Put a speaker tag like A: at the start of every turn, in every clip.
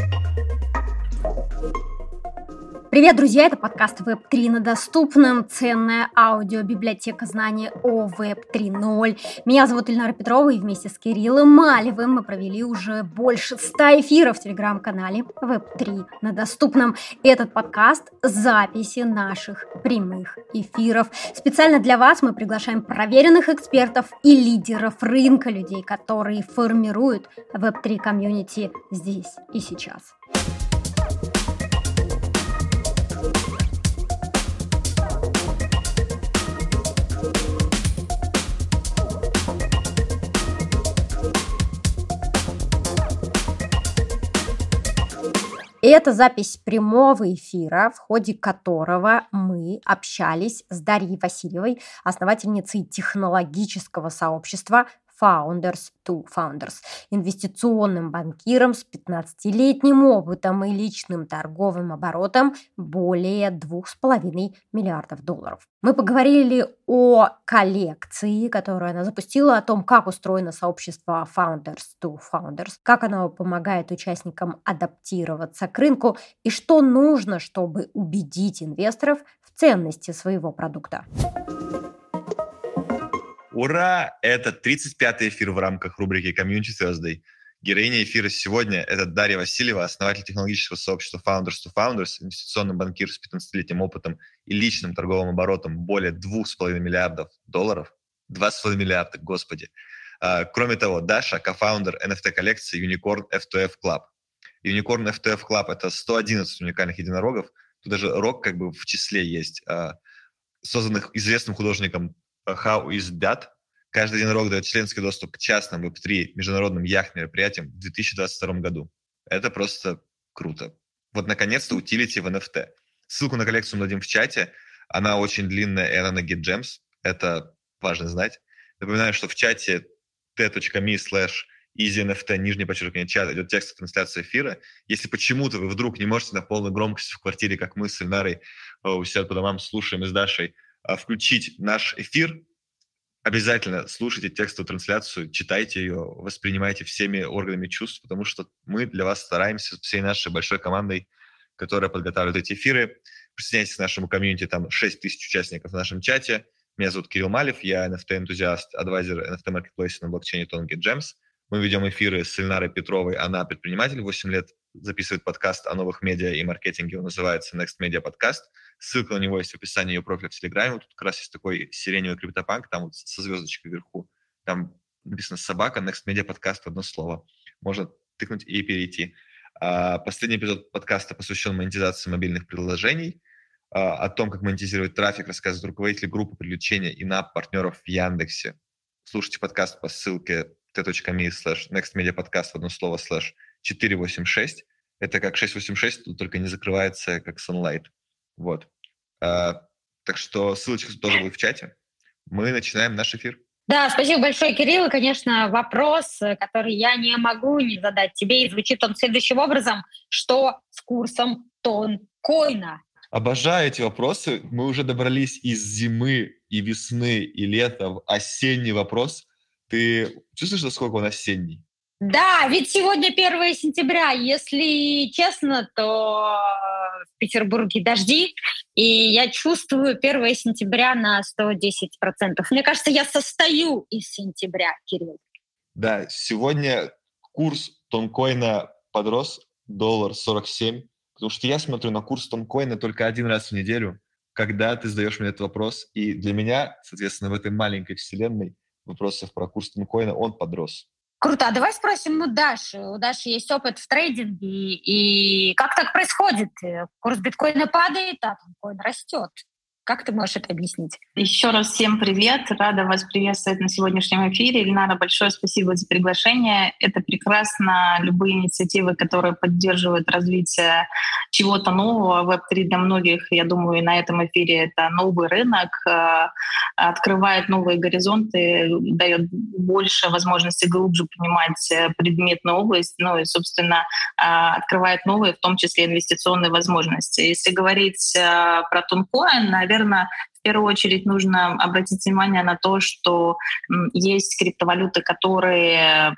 A: Thank you. Привет, друзья! Это подкаст Web3 на доступном. Ценная аудиобиблиотека знаний о Web 3.0. Меня зовут Ильнара Петрова, и вместе с Кириллом Малевым мы провели уже больше 100 эфиров в телеграм-канале Web3 на доступном. Этот подкаст – записи наших прямых эфиров. Специально для вас мы приглашаем проверенных экспертов и лидеров рынка, людей, которые формируют Web3 комьюнити здесь и сейчас. Это запись прямого эфира, в ходе которого мы общались с Дарьей Васильевой, основательницей технологического сообщества Founders to Founders, инвестиционным банкиром с 15-летним опытом и личным торговым оборотом более 2,5 миллиардов долларов. Мы поговорили о коллекции, которую она запустила, о том, как устроено сообщество Founders to Founders, как оно помогает участникам адаптироваться к рынку и что нужно, чтобы убедить инвесторов в ценности своего продукта.
B: Ура! Это 35-й эфир в рамках рубрики Community Thursday. Героиня эфира сегодня – это Дарья Васильева, основатель технологического сообщества Founders to Founders, инвестиционный банкир с 15-летним опытом и личным торговым оборотом более 2,5 миллиардов долларов. 2,5 миллиарда, господи. А, кроме того, Даша – кофаундер NFT-коллекции Unicorn F2F Club. Unicorn F2F Club – это 111 уникальных единорогов. Тут даже рок как бы в числе есть, а, созданных известным художником How is that? Каждый единорог дает членский доступ к частным Web3 международным яхт-мероприятиям в 2022 году. Это просто круто. Вот, наконец-то, утилити в NFT. Ссылку на коллекцию мы дадим в чате. Она очень длинная, и она на GitGems. Это важно знать. Напоминаю, что в чате t.me slash easynft, нижнее подчеркивание чат, идет текст трансляции эфира. Если почему-то вы вдруг не можете на полной громкости в квартире, как мы с Ильнарой э, у себя по домам слушаем и с Дашей, включить наш эфир, обязательно слушайте текстовую трансляцию, читайте ее, воспринимайте всеми органами чувств, потому что мы для вас стараемся всей нашей большой командой, которая подготавливает эти эфиры. Присоединяйтесь к нашему комьюнити, там 6 тысяч участников в нашем чате. Меня зовут Кирилл Малев, я NFT-энтузиаст, адвайзер NFT-маркетплейса на блокчейне Tonga Gems. Мы ведем эфиры с Ильнарой Петровой, она предприниматель, 8 лет записывает подкаст о новых медиа и маркетинге, он называется Next Media Podcast. Ссылка на него есть в описании ее профиля в Телеграме. Вот тут как раз есть такой сиреневый криптопанк, там вот со звездочкой вверху. Там написано «Собака», Next Media Podcast, одно слово. Можно тыкнуть и перейти. А, последний эпизод подкаста посвящен монетизации мобильных приложений. А, о том, как монетизировать трафик, рассказывает руководитель группы привлечения и на партнеров в Яндексе. Слушайте подкаст по ссылке t.me slash nextmediapodcast в одно слово slash 486. Это как 686, только не закрывается как Sunlight. Вот. А, так что ссылочка тоже будет в чате. Мы начинаем наш эфир.
A: Да, спасибо большое, Кирилл. И, конечно, вопрос, который я не могу не задать тебе, и звучит он следующим образом. Что с курсом тон коина?
B: Обожаю эти вопросы. Мы уже добрались из зимы и весны и лета в осенний вопрос. Ты чувствуешь, насколько он осенний?
A: Да, ведь сегодня 1 сентября. Если честно, то в Петербурге дожди, и я чувствую 1 сентября на 110%. Мне кажется, я состою из сентября, Кирилл.
B: Да, сегодня курс тонкоина подрос, доллар 47, потому что я смотрю на курс тонкоина только один раз в неделю, когда ты задаешь мне этот вопрос. И для меня, соответственно, в этой маленькой вселенной вопросов про курс тонкоина он подрос.
A: Круто. А давай спросим у Даши. У Даши есть опыт в трейдинге. И как так происходит? Курс биткоина падает, а тонкоин растет. Как ты можешь это объяснить?
C: Еще раз всем привет. Рада вас приветствовать на сегодняшнем эфире. Ильнара, большое спасибо за приглашение. Это прекрасно. Любые инициативы, которые поддерживают развитие чего-то нового. Web3 для многих, я думаю, на этом эфире это новый рынок, э, открывает новые горизонты, дает больше возможностей глубже понимать э, предметную область, ну и, собственно, э, открывает новые, в том числе инвестиционные возможности. Если говорить про Тункоин, наверное, В первую очередь нужно обратить внимание на то, что есть криптовалюты, которые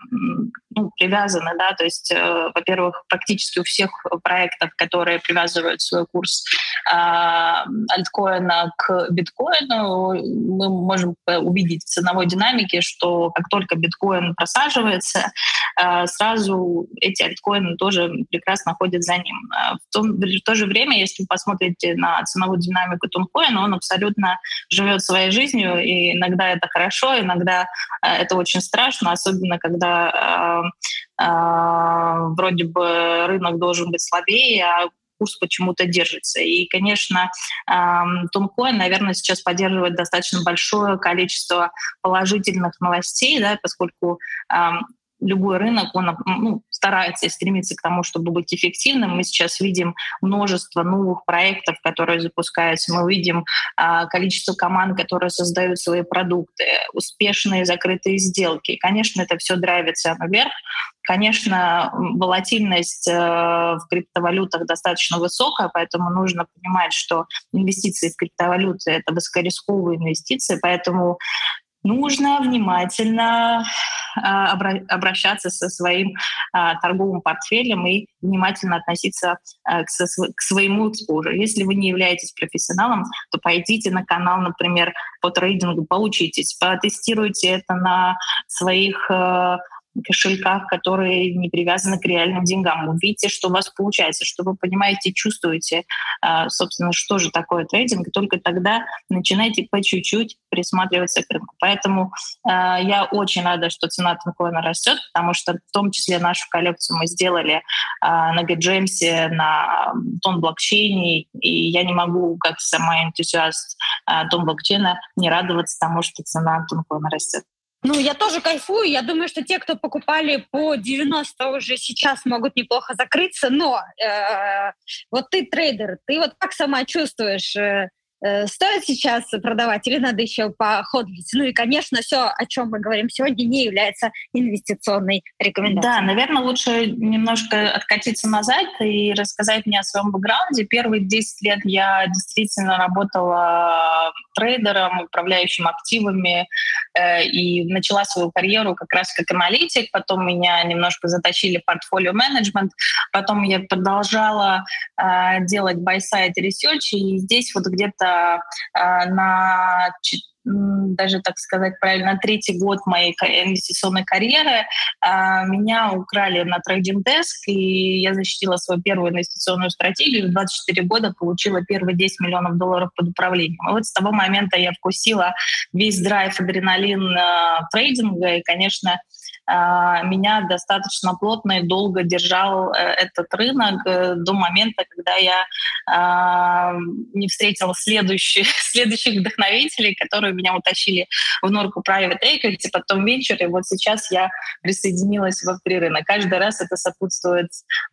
C: ну, привязаны, да, то есть, э, во-первых, практически у всех проектов, которые привязывают свой курс э, альткоина к биткоину, мы можем увидеть в ценовой динамике, что как только биткоин просаживается, э, сразу эти альткоины тоже прекрасно ходят за ним. Э, в, том, в то же время, если вы посмотрите на ценовую динамику тонкоина, он абсолютно живет своей жизнью, и иногда это хорошо, иногда э, это очень страшно, особенно когда вроде бы рынок должен быть слабее, а курс почему-то держится. И, конечно, Тонкоин, наверное, сейчас поддерживает достаточно большое количество положительных новостей, да, поскольку любой рынок, он ну, старается и стремится к тому, чтобы быть эффективным. Мы сейчас видим множество новых проектов, которые запускаются. Мы видим а, количество команд, которые создают свои продукты, успешные закрытые сделки. И, конечно, это все драйвит цену вверх. Конечно, волатильность э, в криптовалютах достаточно высокая, поэтому нужно понимать, что инвестиции в криптовалюты — это высокорисковые инвестиции, поэтому нужно внимательно обращаться со своим а, торговым портфелем и внимательно относиться а, к своему экспозу. Если вы не являетесь профессионалом, то пойдите на канал, например, по трейдингу, поучитесь, потестируйте это на своих кошельках, которые не привязаны к реальным деньгам. Увидите, что у вас получается, что вы понимаете, чувствуете, а, собственно, что же такое трейдинг, только тогда начинайте по чуть-чуть присматриваться к рынку. Поэтому а, я очень рада, что цена тонкоина растет, потому что в том числе нашу коллекцию мы сделали а, на GetJames, на тон блокчейне, и я не могу, как сама энтузиаст тон блокчейна, не радоваться тому, что цена тонкоина растет.
A: Ну, я тоже кайфую. Я думаю, что те, кто покупали по 90 уже сейчас могут неплохо закрыться. Но э, вот ты трейдер, ты вот как сама чувствуешь? Э, стоит сейчас продавать или надо еще походить? Ну и, конечно, все, о чем мы говорим сегодня, не является инвестиционной рекомендацией.
C: Да, наверное, лучше немножко откатиться назад и рассказать мне о своем бэкграунде. Первые 10 лет я действительно работала трейдером, управляющим активами э, и начала свою карьеру как раз как аналитик. Потом меня немножко затащили в портфолио менеджмент. Потом я продолжала э, делать buy-side research, и здесь вот где-то Э, на даже, так сказать, правильно, третий год моей инвестиционной карьеры э, меня украли на трейдинг деск, и я защитила свою первую инвестиционную стратегию. В 24 года получила первые 10 миллионов долларов под управлением. И вот с того момента я вкусила весь драйв, адреналин э, трейдинга, и, конечно, меня достаточно плотно и долго держал э, этот рынок э, до момента, когда я а, не встретила следующих, следующих вдохновителей, которые меня утащили в норку private equity, потом venture, и вот сейчас я присоединилась во втори рынок. Каждый раз это сопутствует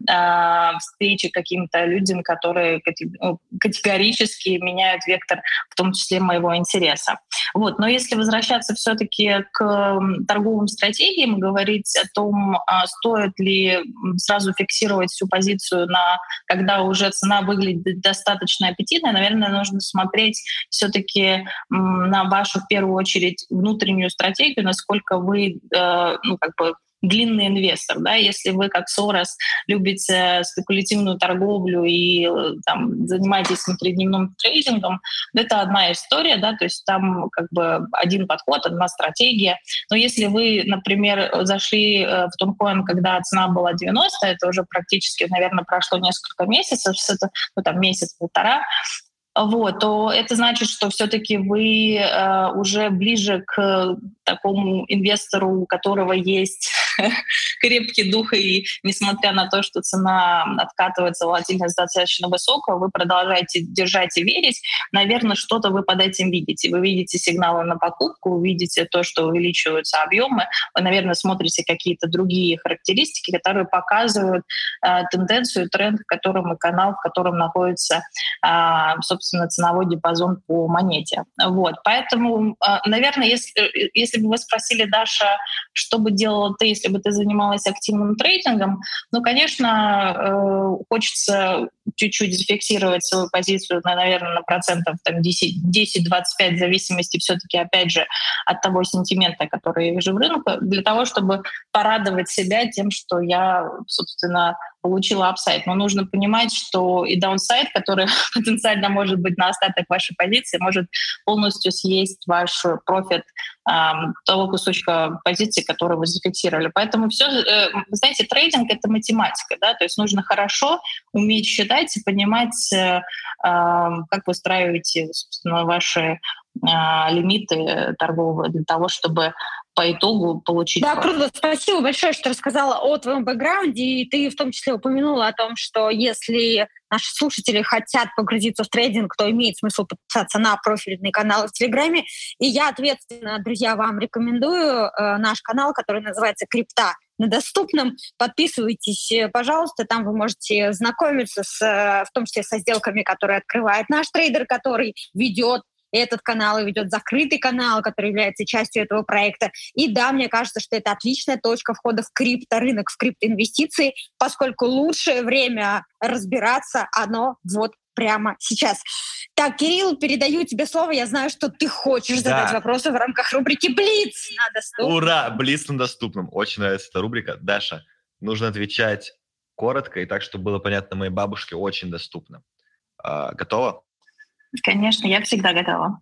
C: э, встрече каким-то людям, которые ну, категорически меняют вектор, в том числе моего интереса. Вот. Но если возвращаться все-таки к торговым стратегиям, говорить о том, а стоит ли сразу фиксировать всю позицию на, когда уже цена выглядит достаточно аппетитной, наверное, нужно смотреть все-таки на вашу в первую очередь внутреннюю стратегию, насколько вы э, ну, как бы длинный инвестор. Да? Если вы, как Сорос, любите спекулятивную торговлю и э, там, занимаетесь внутридневным трейдингом, это одна история, да, то есть там как бы один подход, одна стратегия. Но если вы, например, зашли э, в Тонкоин, когда цена была 90, это уже практически, наверное, прошло несколько месяцев, ну, там месяц-полтора, вот, то это значит, что все-таки вы э, уже ближе к такому инвестору, у которого есть крепкий дух, и несмотря на то, что цена откатывается, волатильность достаточно высокая, вы продолжаете держать и верить, наверное, что-то вы под этим видите. Вы видите сигналы на покупку, вы видите то, что увеличиваются объемы, вы, наверное, смотрите какие-то другие характеристики, которые показывают э, тенденцию, тренд, в котором и канал, в котором находится, э, собственно, ценовой диапазон по монете. Вот. Поэтому, э, наверное, если, если бы вы спросили, Даша, что бы делала ты, если бы ты занималась активным трейдингом, ну, конечно, э, хочется чуть-чуть зафиксировать свою позицию, на, наверное, на процентов там, 10-25, в зависимости все-таки, опять же, от того sentiment а, который я вижу в рынке, для того, чтобы порадовать себя тем, что я, собственно, получила upside. Но нужно понимать, что и downside, который потенциально может быть на остаток вашей позиции, может полностью съесть ваш профит того кусочка позиции, который вы зафиксировали. Поэтому все, э, знаете, трейдинг — это математика, да, то есть нужно хорошо уметь считать и понимать, э, э, как вы устраиваете, собственно, ваши э, лимиты торговые для того, чтобы по итогу получить.
A: Да, круто. Спасибо большое, что рассказала о твоем бэкграунде. И ты в том числе упомянула о том, что если наши слушатели хотят погрузиться в трейдинг, то имеет смысл подписаться на профильный канал в Телеграме. И я ответственно, друзья, вам рекомендую э, наш канал, который называется «Крипта» на доступном. Подписывайтесь, э, пожалуйста, там вы можете знакомиться с, э, в том числе со сделками, которые открывает наш трейдер, который ведет этот канал и ведет закрытый канал, который является частью этого проекта. И да, мне кажется, что это отличная точка входа в крипторынок, в криптоинвестиции, поскольку лучшее время разбираться, оно вот прямо сейчас. Так, Кирилл, передаю тебе слово. Я знаю, что ты хочешь да. задать вопросы в рамках рубрики «Блиц» на
B: доступном. Ура! «Блиц» на доступном. Очень нравится эта рубрика. Даша, нужно отвечать коротко и так, чтобы было понятно моей бабушке, очень доступно. А, готова?
C: Конечно, я всегда готова.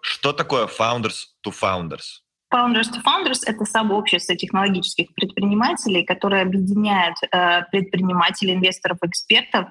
B: Что такое Founders to Founders?
C: Founders to Founders — это сообщество технологических предпринимателей, которое объединяет э, предпринимателей, инвесторов, экспертов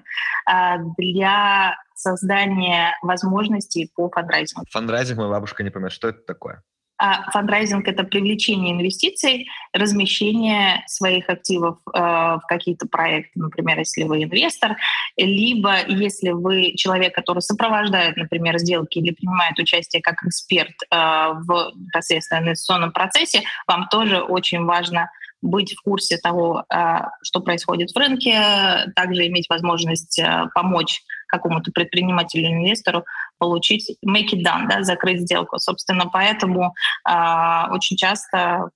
C: э, для создания возможностей по фандрайзингу.
B: Фандрайзинг моя бабушка не понимает, что это такое.
C: А фандрайзинг — это привлечение инвестиций, размещение своих активов э, в какие-то проекты, например, если вы инвестор, либо если вы человек, который сопровождает, например, сделки или принимает участие как эксперт э, в непосредственно инвестиционном процессе, вам тоже очень важно быть в курсе того, э, что происходит в рынке, также иметь возможность э, помочь какому-то предпринимателю инвестору получить make it done, да, закрыть сделку. Собственно, поэтому э, очень часто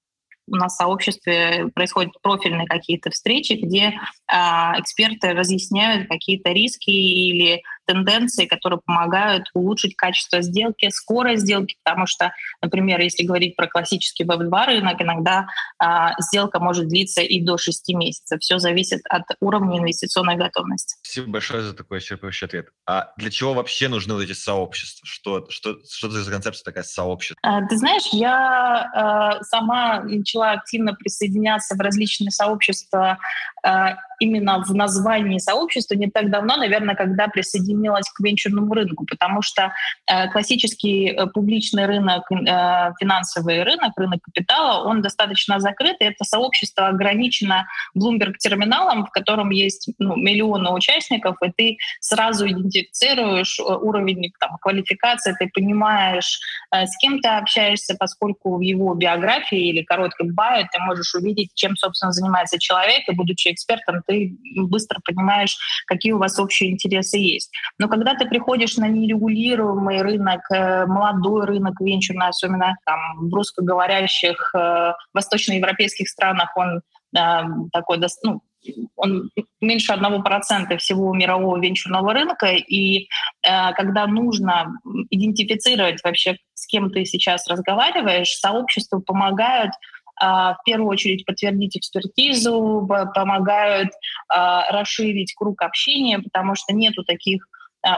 C: у нас в сообществе происходят профильные какие-то встречи, где э, эксперты разъясняют какие-то риски или тенденции, которые помогают улучшить качество сделки, скорость сделки, потому что, например, если говорить про классический веб-2 рынок, иногда а, сделка может длиться и до 6 месяцев. Все зависит от уровня инвестиционной готовности.
B: Спасибо большое за такой исчерпывающий ответ. А для чего вообще нужны вот эти сообщества? Что, что, что за концепция такая сообщества?
C: А, ты знаешь, я а, сама начала активно присоединяться в различные сообщества а, именно в названии сообщества не так давно, наверное, когда присоединилась к венчурному рынку, потому что э, классический э, публичный рынок, э, финансовый рынок, рынок капитала, он достаточно закрыт, и это сообщество ограничено Bloomberg-терминалом, в котором есть ну, миллионы участников, и ты сразу идентифицируешь уровень там, квалификации, ты понимаешь, с кем ты общаешься, поскольку в его биографии или коротком бае ты можешь увидеть, чем, собственно, занимается человек, и будучи экспертом, ты быстро понимаешь, какие у вас общие интересы есть. Но когда ты приходишь на нерегулируемый рынок, э, молодой рынок венчурный, особенно там, в русскоговорящих э, восточноевропейских странах, он э, такой, ну, он меньше одного процента всего мирового венчурного рынка, и э, когда нужно идентифицировать вообще, с кем ты сейчас разговариваешь, сообщества помогают а, в первую очередь подтвердить экспертизу, помогают а, расширить круг общения, потому что нету таких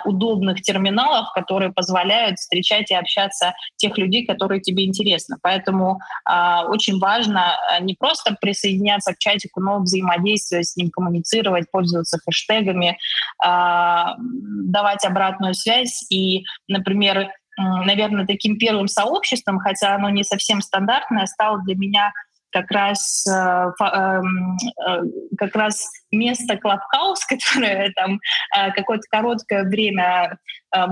C: удобных терминалов, которые позволяют встречать и общаться тех людей, которые тебе интересны. Поэтому э, очень важно не просто присоединяться к чатику, но взаимодействовать с ним, коммуницировать, пользоваться хэштегами, э, давать обратную связь. И, например, наверное, таким первым сообществом, хотя оно не совсем стандартное, стало для меня как раз, э, эм, э, как раз место Клабхаус, которое там э, какое-то короткое время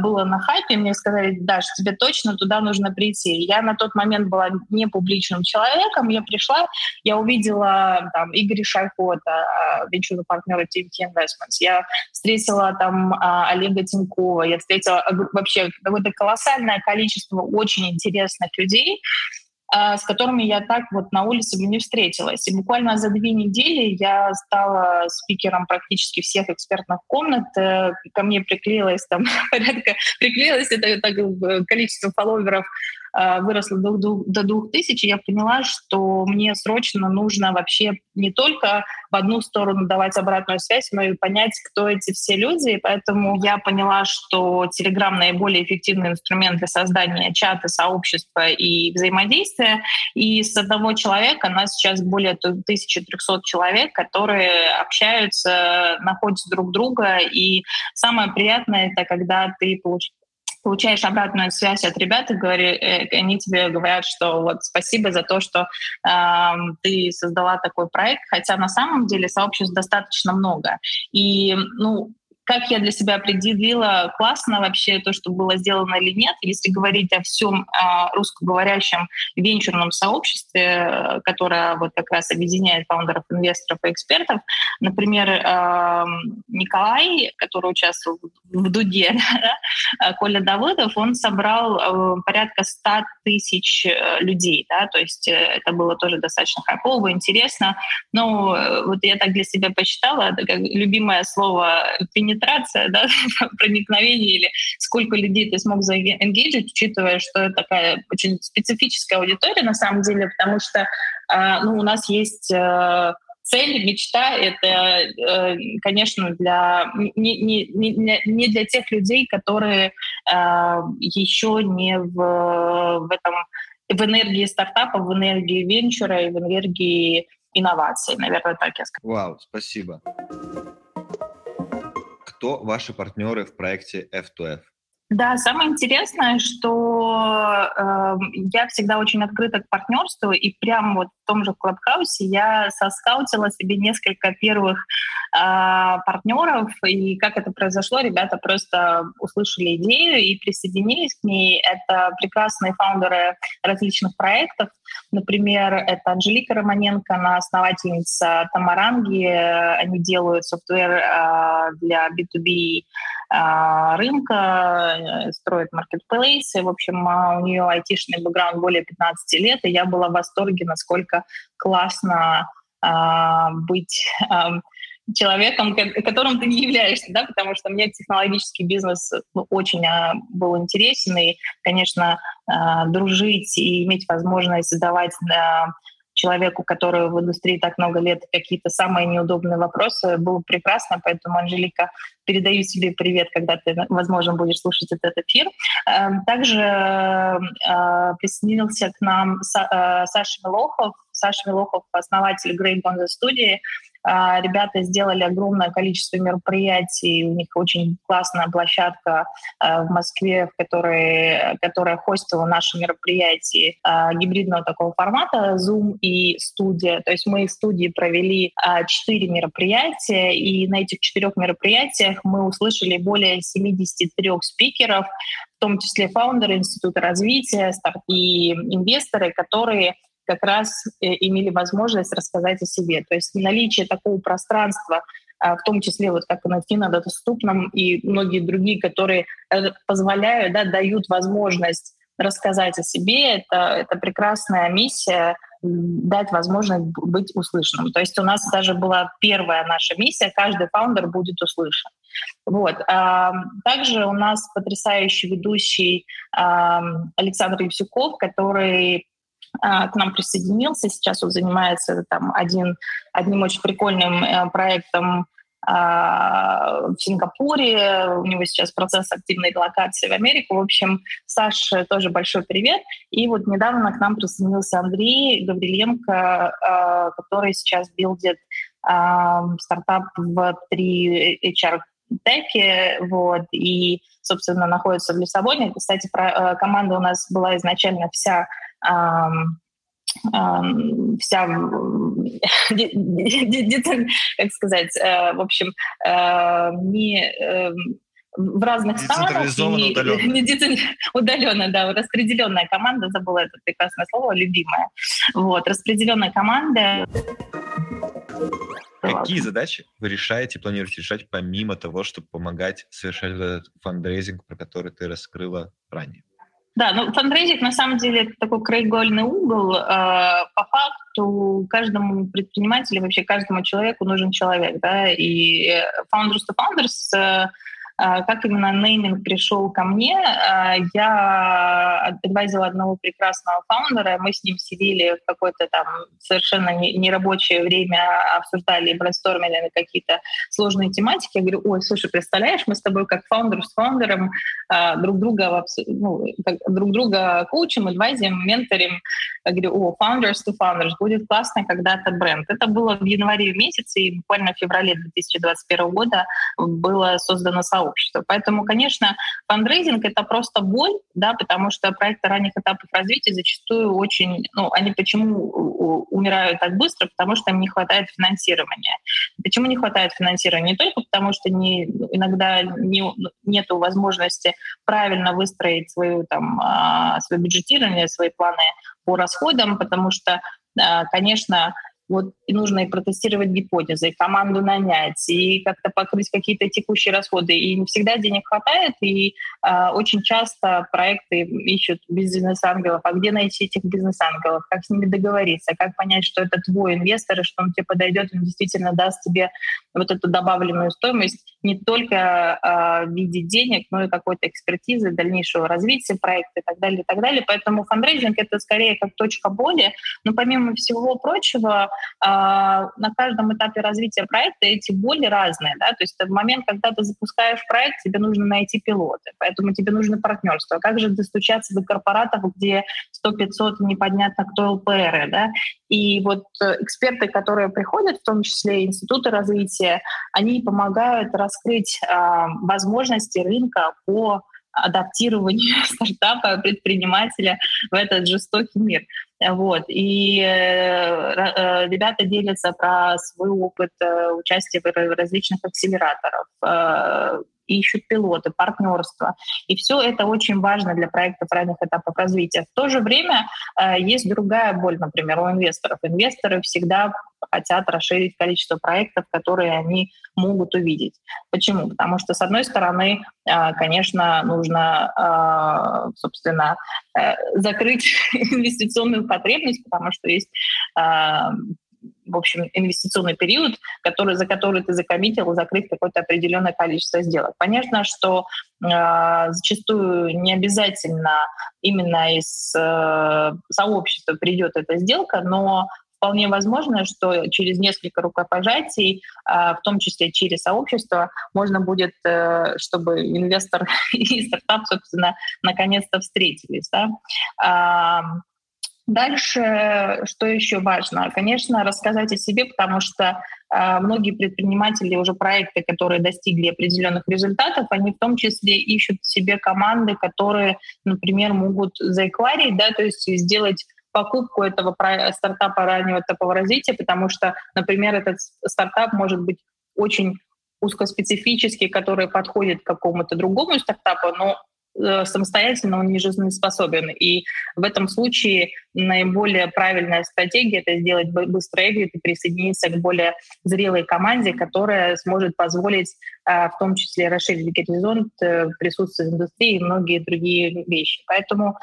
C: было на хайпе, мне сказали, Даш, тебе точно туда нужно прийти. Я на тот момент была не публичным человеком, я пришла, я увидела там Игоря Шайхота, венчурного партнера TMT Investments, я встретила там Олега Тинькова, я встретила вообще какое-то колоссальное количество очень интересных людей, а, с которыми я так вот на улице бы не встретилась. И буквально за две недели я стала спикером практически всех экспертных комнат. Э, ко мне приклеилось там порядка, приклеилось это так, э, количество фолловеров а, выросла до, до 2000, я поняла, что мне срочно нужно вообще не только в одну сторону давать обратную связь, но и понять, кто эти все люди. И поэтому я поняла, что Telegram наиболее эффективный инструмент для создания чата, сообщества и взаимодействия. И с одного человека нас сейчас более 1300 человек, которые общаются, находят друг друга. И самое приятное — это когда ты получаешь получаешь обратную связь от ребят, и говори, э, они тебе говорят, что вот спасибо за то, что э, ты создала такой проект, хотя на самом деле сообществ достаточно много. И, ну, как я для себя определила, классно вообще то, что было сделано или нет. Если говорить о всем о русскоговорящем венчурном сообществе, которое вот как раз объединяет фаундеров, инвесторов и экспертов, например, эм, Николай, который участвовал в Дуде, да, Коля Давыдов, он собрал э, порядка 100 тысяч э, людей, да, то есть э, это было тоже достаточно хайпово, интересно. Но вот я так для себя посчитала, это как любимое слово пенетрация, да, проникновение или сколько людей ты смог заэнгейджить, учитывая, что это такая очень специфическая аудитория на самом деле, потому что ну, у нас есть цель, мечта — это, конечно, для, не, не, не, для тех людей, которые еще не в, в этом в энергии стартапа, в энергии венчура и в энергии инноваций. Наверное, так я скажу.
B: Вау, спасибо. Кто ваши партнеры в проекте F2F?
C: Да, самое интересное, что э, я всегда очень открыта к партнерству, и прямо вот в том же Клабхаусе я соскаутила себе несколько первых э, партнеров, и как это произошло, ребята просто услышали идею и присоединились к ней. Это прекрасные фаундеры различных проектов, Например, это Анжелика Романенко, она основательница Тамаранги. Они делают софтвер э, для B2B э, рынка, э, строят маркетплейсы. В общем, у нее айтишный бэкграунд более 15 лет, и я была в восторге, насколько классно быть человеком, которым ты не являешься, да, потому что мне технологический бизнес ну, очень а, был интересен, и, конечно, а, дружить и иметь возможность задавать а, человеку, который в индустрии так много лет, какие-то самые неудобные вопросы, было прекрасно, поэтому, Анжелика, передаю себе привет, когда ты, возможно, будешь слушать этот эфир. Также присоединился к нам Саша Милохов, Саша Милохов, основатель Great студии, а, ребята сделали огромное количество мероприятий, у них очень классная площадка а, в Москве, в которой, которая хостила наши мероприятия а, гибридного такого формата, Zoom и студия. То есть мы в студии провели четыре мероприятия, и на этих четырех мероприятиях мы услышали более 73 спикеров, в том числе фаундеры Института развития и инвесторы, которые как раз э, имели возможность рассказать о себе. То есть наличие такого пространства, а, в том числе вот как на Фина доступном и многие другие, которые э, позволяют, да, дают возможность рассказать о себе, это, это прекрасная миссия дать возможность быть услышанным. То есть у нас даже была первая наша миссия, каждый фаундер будет услышан. Вот. Также у нас потрясающий ведущий Александр Евсюков, который а, к нам присоединился. Сейчас он занимается там один, одним очень прикольным э, проектом а, в Сингапуре, у него сейчас процесс активной локации в Америку. В общем, Саше тоже большой привет. И вот недавно к нам присоединился Андрей Гавриленко, а, который сейчас билдит стартап в 3 HR теке, вот, и, собственно, находится в Лиссабоне. Кстати, про, э, команда у нас была изначально вся вся, как сказать, э, в общем, э, не эм, в разных странах.
B: И, удаленно. Не
C: удаленно, да, распределенная команда, забыла это прекрасное слово, любимое. Вот, распределенная команда.
B: Какие задачи вы решаете, планируете решать, помимо того, чтобы помогать совершать этот фандрейзинг, про который ты раскрыла ранее?
C: Да, ну фандрейзинг на самом деле это такой краеугольный угол. Э, по факту каждому предпринимателю, вообще каждому человеку нужен человек, да, и founders to founders э, как именно нейминг пришел ко мне? А, я advise ила одного прекрасного founder а, мы с ним сидели в какое-то там совершенно нерабочее время, обсуждали, brainstorm или на какие-то сложные тематики. Я говорю, ой, слушай, представляешь, мы с тобой как founder с founder ом а, друг друга, ну, друг друга коучим, адвайзим, менторим. Я говорю, о, founders to founders, будет классно когда-то бренд. Это было в январе месяце, и буквально в феврале 2021 года было создано сообщество сообщества. Поэтому, конечно, фандрейзинг — это просто боль, да, потому что проекты ранних этапов развития зачастую очень... Ну, они почему умирают так быстро? Потому что им не хватает финансирования. Почему не хватает финансирования? Не только потому, что не, иногда не, нет возможности правильно выстроить свою, там, а, свое бюджетирование, свои планы по расходам, потому что, а, конечно, вот и нужно и протестировать гипотезы, и команду нанять, и как-то покрыть какие-то текущие расходы. И не всегда денег хватает, и э, очень часто проекты ищут бизнес-ангелов. А где найти этих бизнес-ангелов? Как с ними договориться? Как понять, что это твой инвестор, и что он тебе подойдет, он действительно даст тебе вот эту добавленную стоимость не только э, в виде денег, но и какой-то экспертизы, дальнейшего развития проекта и так далее, и так далее. Поэтому фандрейзинг — это скорее как точка боли. Но помимо всего прочего, а, на каждом этапе развития проекта эти боли разные. Да? То есть в момент, когда ты запускаешь проект, тебе нужно найти пилоты, поэтому тебе нужно партнерство. Как же достучаться до корпоратов, где 100-500 непонятно кто ЛПР, да? И вот э, эксперты, которые приходят, в том числе институты развития, они помогают раскрыть э, возможности рынка по адаптированию стартапа, предпринимателя в этот жестокий мир. Вот. И э, э, ребята делятся про свой опыт э, участия в различных акселераторах, э, ищут пилоты, партнерство. И все это очень важно для проектов ранних этапов развития. В то же время э, есть другая боль, например, у инвесторов. Инвесторы всегда хотят расширить количество проектов, которые они могут увидеть. Почему? Потому что, с одной стороны, э, конечно, нужно, э, собственно, закрыть инвестиционную потребность, потому что есть в общем, инвестиционный период, который, за который ты закоммитил закрыть какое-то определенное количество сделок. Понятно, что э, зачастую не обязательно именно из э, сообщества придет эта сделка, но вполне возможно, что через несколько рукопожатий, в том числе через сообщество, можно будет, э, чтобы инвестор и стартап, собственно, наконец-то встретились. Да? Дальше, что еще важно? Конечно, рассказать о себе, потому что э, многие предприниматели уже проекты, которые достигли определенных результатов, они в том числе ищут себе команды, которые, например, могут заэкварить, да, то есть сделать покупку этого стартапа раннего этапа развития, потому что, например, этот стартап может быть очень узкоспецифический, который подходит к какому-то другому стартапу, но Э, самостоятельно он не жизнеспособен. И в этом случае наиболее правильная стратегия — это сделать быстрый экзит и присоединиться к более зрелой команде, которая сможет позволить а, в том числе расширить горизонт, э, присутствие в индустрии и многие другие вещи. Поэтому,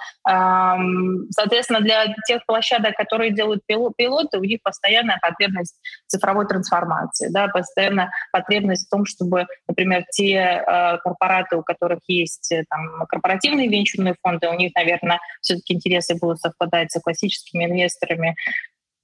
C: соответственно, для тех площадок, которые делают пилоты, у них постоянная потребность цифровой трансформации, да, постоянная потребность в том, чтобы, например, те э, корпораты, у которых есть там, корпоративные венчурные фонды, у них, наверное, все-таки интересы будут совпадать с классическими инвесторами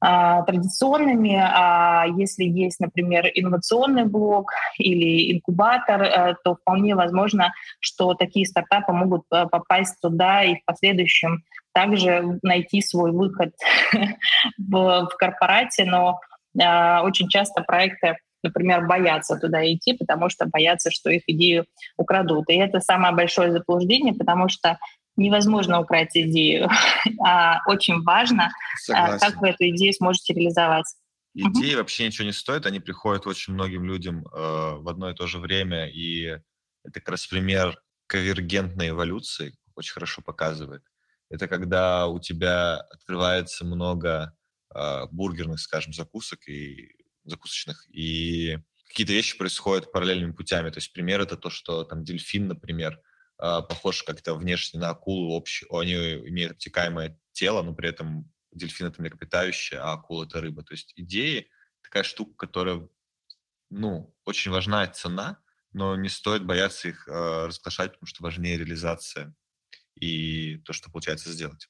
C: а, традиционными, а если есть, например, инновационный блок или инкубатор, э, то вполне возможно, что такие стартапы могут э, попасть туда и в последующем также найти свой выход в, в корпорате, но а, очень часто проекты например, боятся туда идти, потому что боятся, что их идею украдут. И это самое большое заблуждение, потому что невозможно украсть идею, а очень важно, а, Согласен. как вы эту идею сможете реализовать.
B: Идеи uh вообще ничего не стоят, они приходят очень многим людям э, в одно и то же время, и это как раз пример конвергентной эволюции, очень хорошо показывает. Это когда у тебя открывается много э, бургерных, скажем, закусок и закусочных, и какие-то вещи происходят параллельными путями. То есть пример это то, что там дельфин, например, похож как-то внешне на акулу, общий, они имеют обтекаемое тело, но при этом дельфин это млекопитающее, а акула это рыба. То есть идеи такая штука, которая, ну, очень важна цена, но не стоит бояться их э, разглашать, потому что важнее реализация и то, что получается сделать.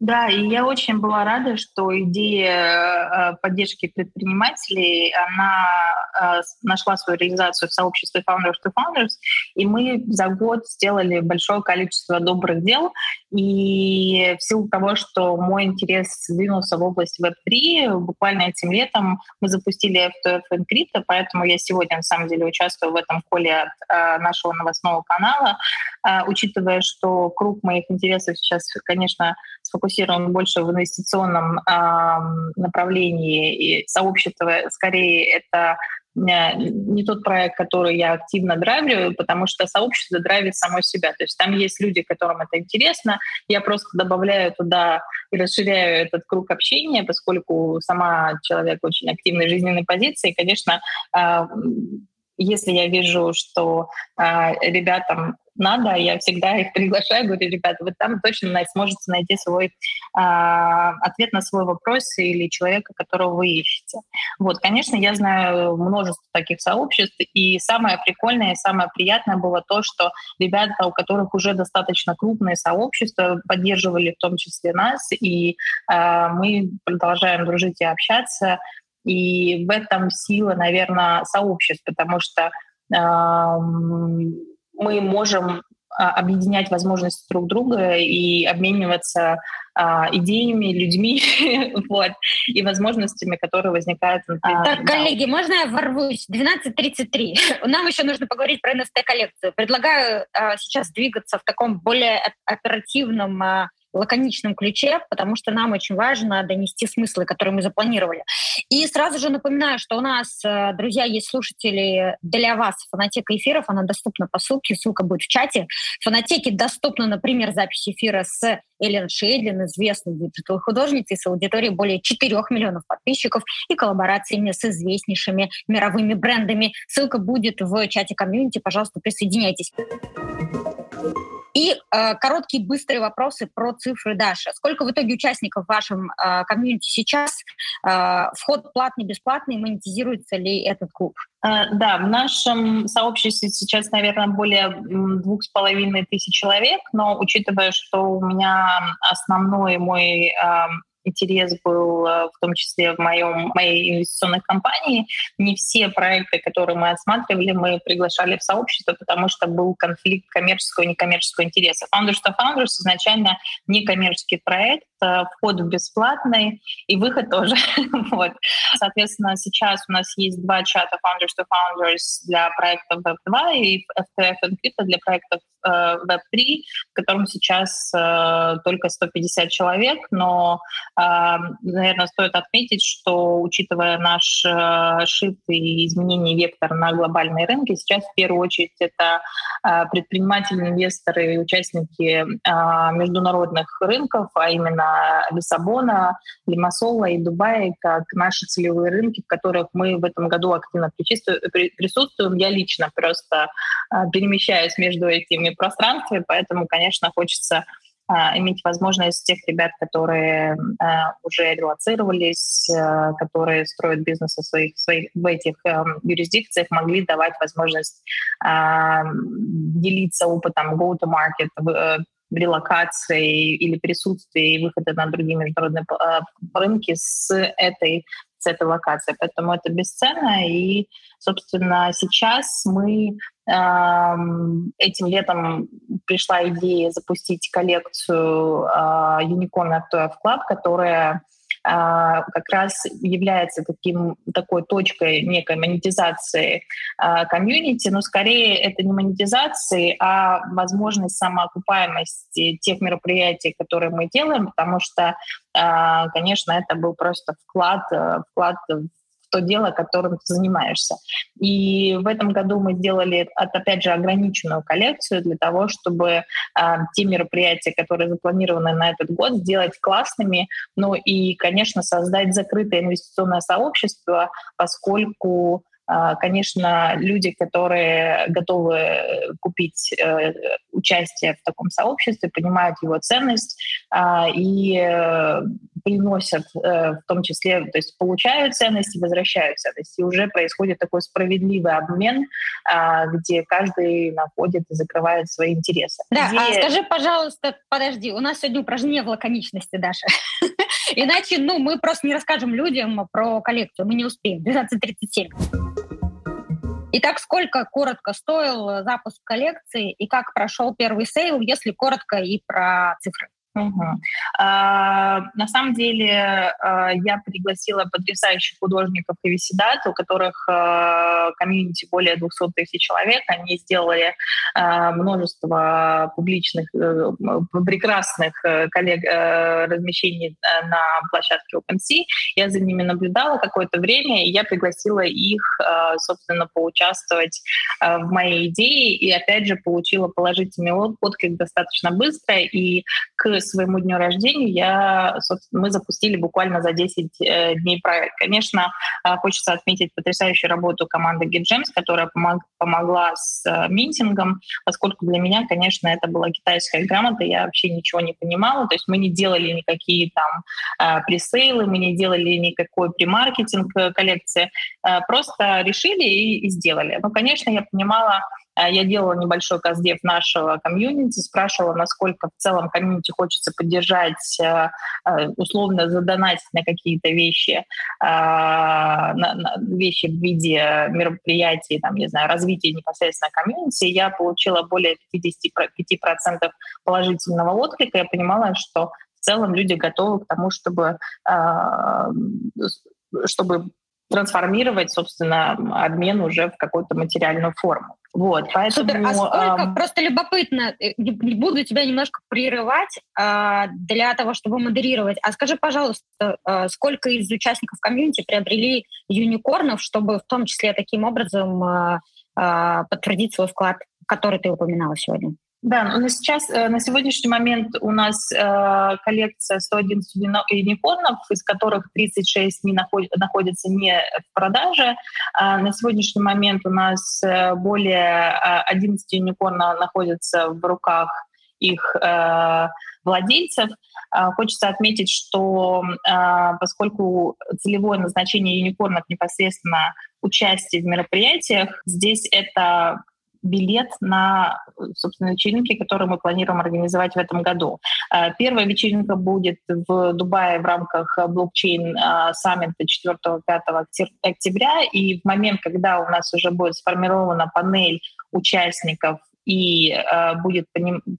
C: Да, и я очень была рада, что идея э, поддержки предпринимателей, она э, нашла свою реализацию в сообществе Founders to Founders, и мы за год сделали большое количество добрых дел, и в силу того, что мой интерес сдвинулся в область Web3, буквально этим летом мы запустили FTF Encrypto, поэтому я сегодня на самом деле участвую в этом коле от э, нашего новостного канала, учитывая, что круг моих интересов сейчас, конечно, сфокусирован больше в инвестиционном э, направлении, и сообщество скорее это не тот проект, который я активно драйвлю, потому что сообщество драйвит само себя. То есть там есть люди, которым это интересно. Я просто добавляю туда и расширяю этот круг общения, поскольку сама человек очень активной жизненной позиции. Конечно, а, если я вижу, что а, ребятам надо, я всегда их приглашаю, говорю, ребята, вы там точно сможете найти свой э, ответ на свой вопрос или человека, которого вы ищете. Вот, конечно, я знаю множество таких сообществ, и самое прикольное самое приятное было то, что ребята, у которых уже достаточно крупные сообщества, поддерживали в том числе нас, и э, мы продолжаем дружить и общаться, и в этом сила, наверное, сообществ, потому что мы можем а, объединять возможности друг друга и обмениваться а, идеями, людьми вот, и возможностями, которые возникают.
A: А, так, да. коллеги, можно я ворвусь? 12.33. Нам еще нужно поговорить про NFT-коллекцию. Предлагаю а, сейчас двигаться в таком более оперативном а, лаконичном ключе, потому что нам очень важно донести смыслы, которые мы запланировали. И сразу же напоминаю, что у нас, э, друзья, есть слушатели для вас фонотека эфиров, она доступна по ссылке, ссылка будет в чате. В фонотеке доступна, например, запись эфира с Эллен Шейдлин, известной диджитал художницей с аудиторией более 4 миллионов подписчиков и коллаборациями с известнейшими мировыми брендами. Ссылка будет в чате комьюнити, пожалуйста, присоединяйтесь. И э, короткие быстрые вопросы про цифры Даша. Сколько в итоге участников в вашем э, комьюнити сейчас? Э, вход платный, бесплатный? Монетизируется ли этот клуб?
C: Э, да, в нашем сообществе сейчас, наверное, более двух с половиной тысяч человек, но учитывая, что у меня основной мой интерес был э, в том числе в моем, моей инвестиционной компании. Не все проекты, которые мы отсматривали, мы приглашали в сообщество, потому что был конфликт коммерческого и некоммерческого интереса. Founders to Founders изначально некоммерческий проект, вход бесплатный и выход тоже. вот. Соответственно, сейчас у нас есть два чата Founders to Founders для проектов Web2 и FTF Encrypto для проектов э, Web3, в котором сейчас только 150 человек, но Наверное, стоит отметить, что, учитывая наш э, шифт и изменение вектора на глобальные рынки, сейчас в первую очередь это а, предприниматели, инвесторы и участники а, международных рынков, а именно Лиссабона, Лимассола и Дубая, как наши целевые рынки, в которых мы в этом году активно присутствуем. Я лично просто а, перемещаюсь между этими пространствами, поэтому, конечно, хочется а, иметь возможность тех ребят, которые а, уже релацировались, а, которые строят бизнес в, своих, своих, в этих юрисдикциях, могли давать возможность делиться опытом go-to-market, э, релокации или присутствия и выхода на другие международные рынки с этой с этой локации. Поэтому это бесценно. И, собственно, сейчас мы Этим летом пришла идея запустить коллекцию Unicorn Active Club, которая как раз является таким, такой точкой некой монетизации а, комьюнити, но скорее это не монетизации, а возможность самоокупаемости тех мероприятий, которые мы делаем, потому что, а, конечно, это был просто вклад, э, вклад в то дело, которым ты занимаешься. И в этом году мы сделали, опять же, ограниченную коллекцию для того, чтобы э, те мероприятия, которые запланированы на этот год, сделать классными, ну и, конечно, создать закрытое инвестиционное сообщество, поскольку а, конечно, люди, которые готовы купить э, участие в таком сообществе, понимают его ценность и приносят в том числе, то есть получают ценности, возвращают ценности. И уже происходит такой справедливый обмен, где каждый находит и закрывает свои интересы.
A: Да, где... а скажи, пожалуйста, подожди, у нас сегодня упражнение в лаконичности, Даша. Иначе, ну, мы просто не расскажем людям про коллекцию, мы не успеем. 12.37. Итак, сколько коротко стоил запуск коллекции и как прошел первый sale, если коротко и про цифры?
C: Угу. А, на самом деле а, я пригласила потрясающих художников и висидат, у которых а, комьюнити более 200 тысяч человек. Они сделали а, множество публичных, а, прекрасных э, коллег, а, размещений на площадке OpenSea. Я за ними наблюдала какое-то время, и я пригласила их, а, собственно, поучаствовать а, в моей идее. И опять же получила положительный отклик достаточно быстро. И к своему дню рождения я, мы запустили буквально за 10 э, дней проект. Конечно, э, хочется отметить потрясающую работу команды GitGems, которая помог, помогла с э, минтингом, поскольку для меня, конечно, это была китайская грамота, я вообще ничего не понимала, то есть мы не делали никакие там пресейлы, мы не делали никакой премаркетинг коллекции, просто решили и, сделали. Но, конечно, я понимала, я делала небольшой каздев нашего комьюнити, спрашивала, насколько в целом комьюнити хочется поддержать, э, э, условно задонатить на какие-то вещи, на, на вещи в виде мероприятий, там, не знаю, развития непосредственно комьюнити. Я получила более 55% положительного отклика. Я понимала, что в целом люди готовы к тому, чтобы чтобы трансформировать, собственно, обмен уже в какую-то материальную форму. Вот,
A: поэтому... Супер. А сколько, э, просто любопытно, не буду тебя немножко прерывать э, для того, чтобы модерировать. А скажи, пожалуйста, э, сколько из участников комьюнити приобрели юникорнов, чтобы в том числе таким образом э, э, подтвердить свой вклад, который ты упоминала сегодня?
C: Да, но сейчас, э, на сегодняшний момент у нас э, коллекция 111 юникорнов, из которых 36 не находят, находятся не в продаже. А на сегодняшний момент у нас э, более 11 юникорнов находятся в руках их владельцев. А, хочется отметить, что поскольку целевое назначение юникорнов непосредственно участие в мероприятиях, здесь это билет на, собственно, вечеринки, которые мы планируем организовать в этом году. Э, первая вечеринка будет в Дубае в рамках блокчейн э, саммита 4-5 октября, и в момент, когда у нас уже будет сформирована панель участников и э, будет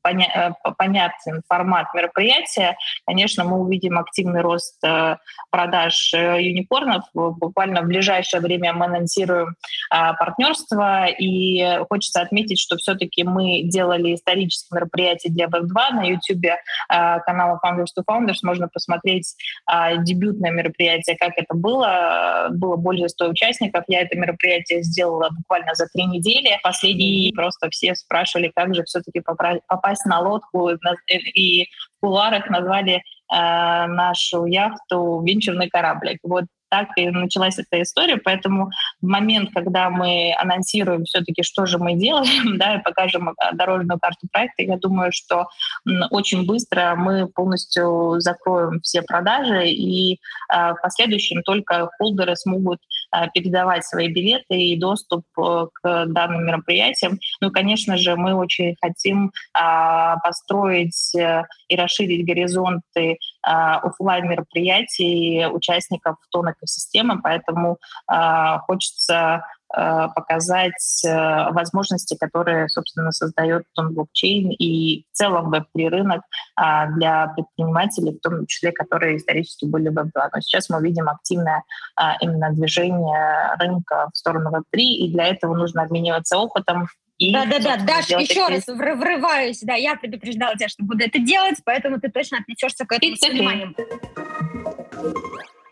C: поня, э, понятен формат мероприятия, конечно, мы увидим активный рост э, продаж э, юникорнов. Буквально в ближайшее время мы анонсируем э, партнерство, и хочется отметить, что все-таки мы делали исторические мероприятия для Web2 на YouTube э, канала Founders to Founders. Можно посмотреть э, дебютное мероприятие, как это было. Было более 100 участников. Я это мероприятие сделала буквально за три недели. Последние просто все спрашивали, как же все-таки попасть на лодку, и в куларах назвали э, нашу яхту «Венчурный кораблик». Вот так и началась эта история. Поэтому в момент, когда мы анонсируем все-таки, что же мы делаем, да, и покажем э, дорожную карту проекта, я думаю, что очень быстро мы полностью закроем все продажи, и э, в последующем только холдеры смогут э, передавать свои билеты и доступ к данным мероприятиям. Ну и, конечно же, мы очень хотим построить и расширить горизонты офлайн мероприятий участников тонок экосистемы, поэтому э, хочется э, показать э, возможности, которые, собственно, создает он блокчейн и в целом Web3 рынок э, для предпринимателей, в том числе, которые исторически были Web2. Но сейчас мы видим активное э, именно движение рынка в сторону Web3, и для этого нужно обмениваться опытом,
A: да, да, да, Даш, еще раз врываюсь, да, я предупреждала тебя, что буду это делать, поэтому ты точно отнесешься к этому с вниманием.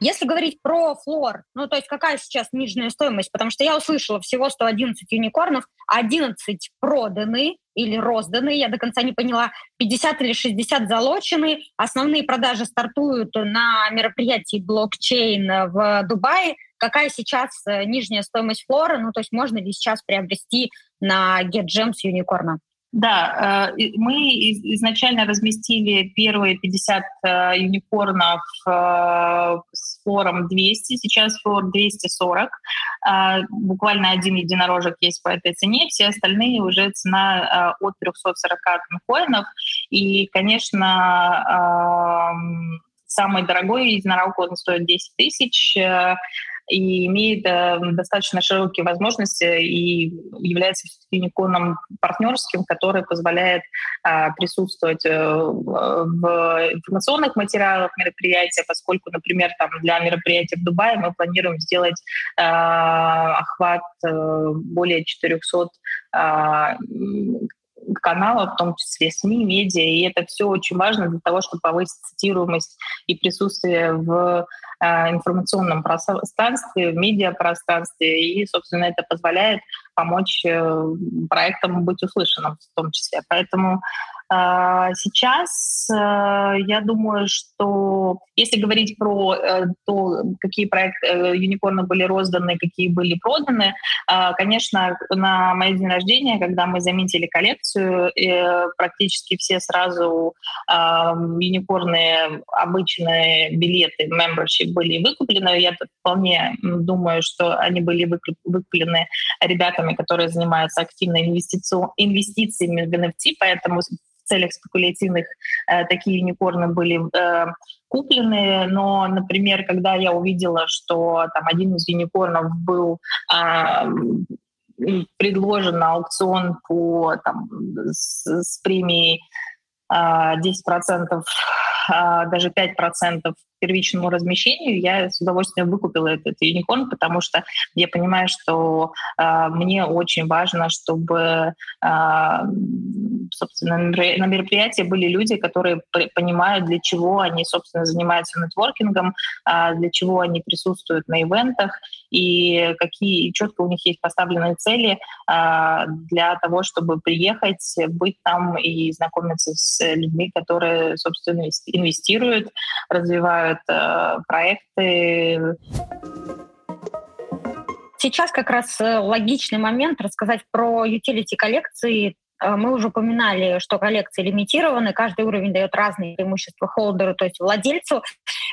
A: Если говорить про флор, ну то есть какая сейчас нижняя стоимость, потому что я услышала всего 111 юникорнов, 11 проданы или розданы, я до конца не поняла, 50 или 60 залочены, основные продажи стартуют на мероприятии блокчейн в Дубае. Какая сейчас э, нижняя стоимость флора, ну то есть можно ли сейчас приобрести на GetGems юникорна?
C: Да, э, мы изначально разместили первые 50 э, юникорнов э, с фором 200, сейчас фор 240. Буквально один единорожек есть по этой цене, все остальные уже цена от 340 коинов. И, конечно, самый дорогой единорог, он стоит 10 тысяч и имеет э, достаточно широкие возможности и является юниконом партнерским, который позволяет э, присутствовать э, в информационных материалах мероприятия, поскольку, например, там для мероприятия в Дубае мы планируем сделать э, охват э, более 400 э, каналов, в том числе СМИ, медиа, и это все очень важно для того, чтобы повысить цитируемость и присутствие в э, информационном пространстве, в медиапространстве, и, собственно, это позволяет помочь э, проектам быть услышанным в том числе. Поэтому сейчас э, я думаю, что если говорить про э, то, какие проекты э, юникорны были розданы, какие были проданы, а, конечно, на мой день рождения, когда мы заметили коллекцию, практически все сразу а, юникорные обычные билеты, membership были выкуплены. Я вполне думаю, что они были выкуплены ребятами, которые занимаются активно инвестициями в NFT, поэтому целях спекулятивных э, такие юникорны были э, куплены, но, например, когда я увидела, что там один из юникорнов был э, предложен на аукцион по там, с, с премией 10%, а, даже 5% первичному размещению, я с удовольствием выкупила этот юникорн, потому что я понимаю, что э, мне очень важно, чтобы, э, собственно, на мероприятии были люди, которые понимают, для чего они, собственно, занимаются нетворкингом, э, для чего они присутствуют на ивентах и какие четко у них есть поставленные цели э, для того, чтобы приехать, быть там и знакомиться с людьми, которые, собственно, инвестируют, развивают развивают э, проекты.
A: Сейчас как раз э, логичный момент рассказать про utility коллекции. Э, мы уже упоминали, что коллекции лимитированы, каждый уровень дает разные преимущества холдеру, то есть владельцу.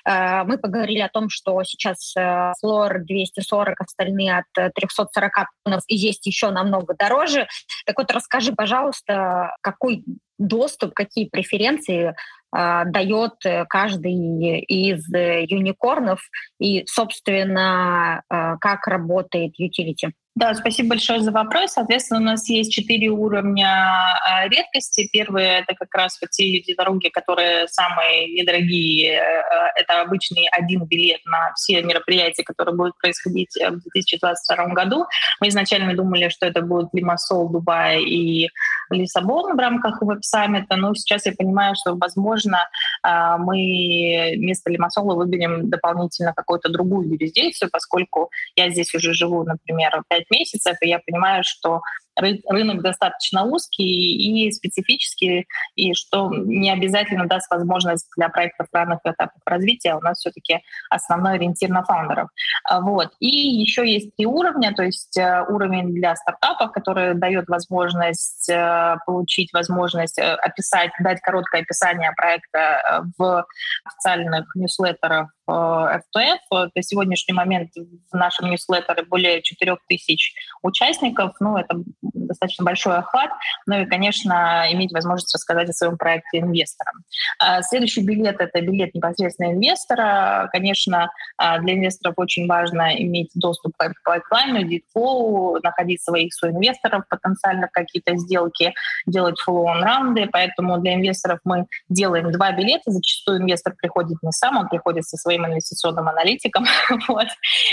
A: Мы поговорили о том, что сейчас флор 240, остальные от 340 тоннов, и есть еще намного дороже. Так вот, расскажи, пожалуйста, какой доступ, какие преференции дает э, каждый из э, юникорнов и, собственно, а, как работает utility.
C: Да, спасибо большое за вопрос. Соответственно, у нас есть четыре уровня э, редкости. Первые — это как раз вот те дороги, которые самые недорогие. Э, это обычный один билет на все мероприятия, которые будут происходить в 2022 году. Мы изначально думали, что это будет Лимассол, Дубай и Лиссабон в рамках веб-саммита, но сейчас я понимаю, что, возможно, э, мы вместо Лимассола выберем дополнительно какую-то другую юрисдикцию, поскольку я здесь уже живу, например, 5 месяцев, и я понимаю, что рынок достаточно узкий и специфический, и что не обязательно даст возможность для проектов разных этапов развития. У нас все-таки основной ориентир на фаундеров. А, вот. И еще есть три уровня, то есть э, уровень для стартапов, который дает возможность э, получить возможность э, описать, дать короткое описание проекта в официальных ньюслеттерах F2F. На сегодняшний момент в нашем ньюслеттере более 4000 участников. Ну, это достаточно большой охват, ну и, конечно, иметь возможность рассказать о своем проекте инвесторам. А, следующий билет — это билет непосредственно инвестора. Конечно, а, для инвесторов очень важно иметь доступ к пайплайну, дитфлоу, находить своих соинвесторов потенциально в какие-то сделки, делать фоллоуон раунды, поэтому для инвесторов мы делаем два билета. Зачастую инвестор приходит не сам, он приходит со своим инвестиционным аналитиком, вот,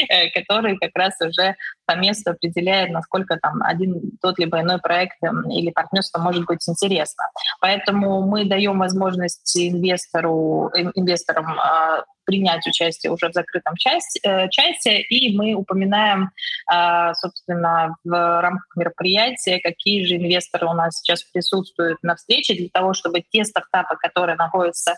C: э, который как раз уже по месту определяет, насколько там один тот либо иной проект эм, или партнерство может быть интересно. Поэтому мы даем возможность инвестору, инвесторам а, принять участие уже в закрытом части, э, чате, и мы упоминаем, э, собственно, в рамках мероприятия, какие же инвесторы у нас сейчас присутствуют на встрече, для того, чтобы те стартапы, которые находятся э,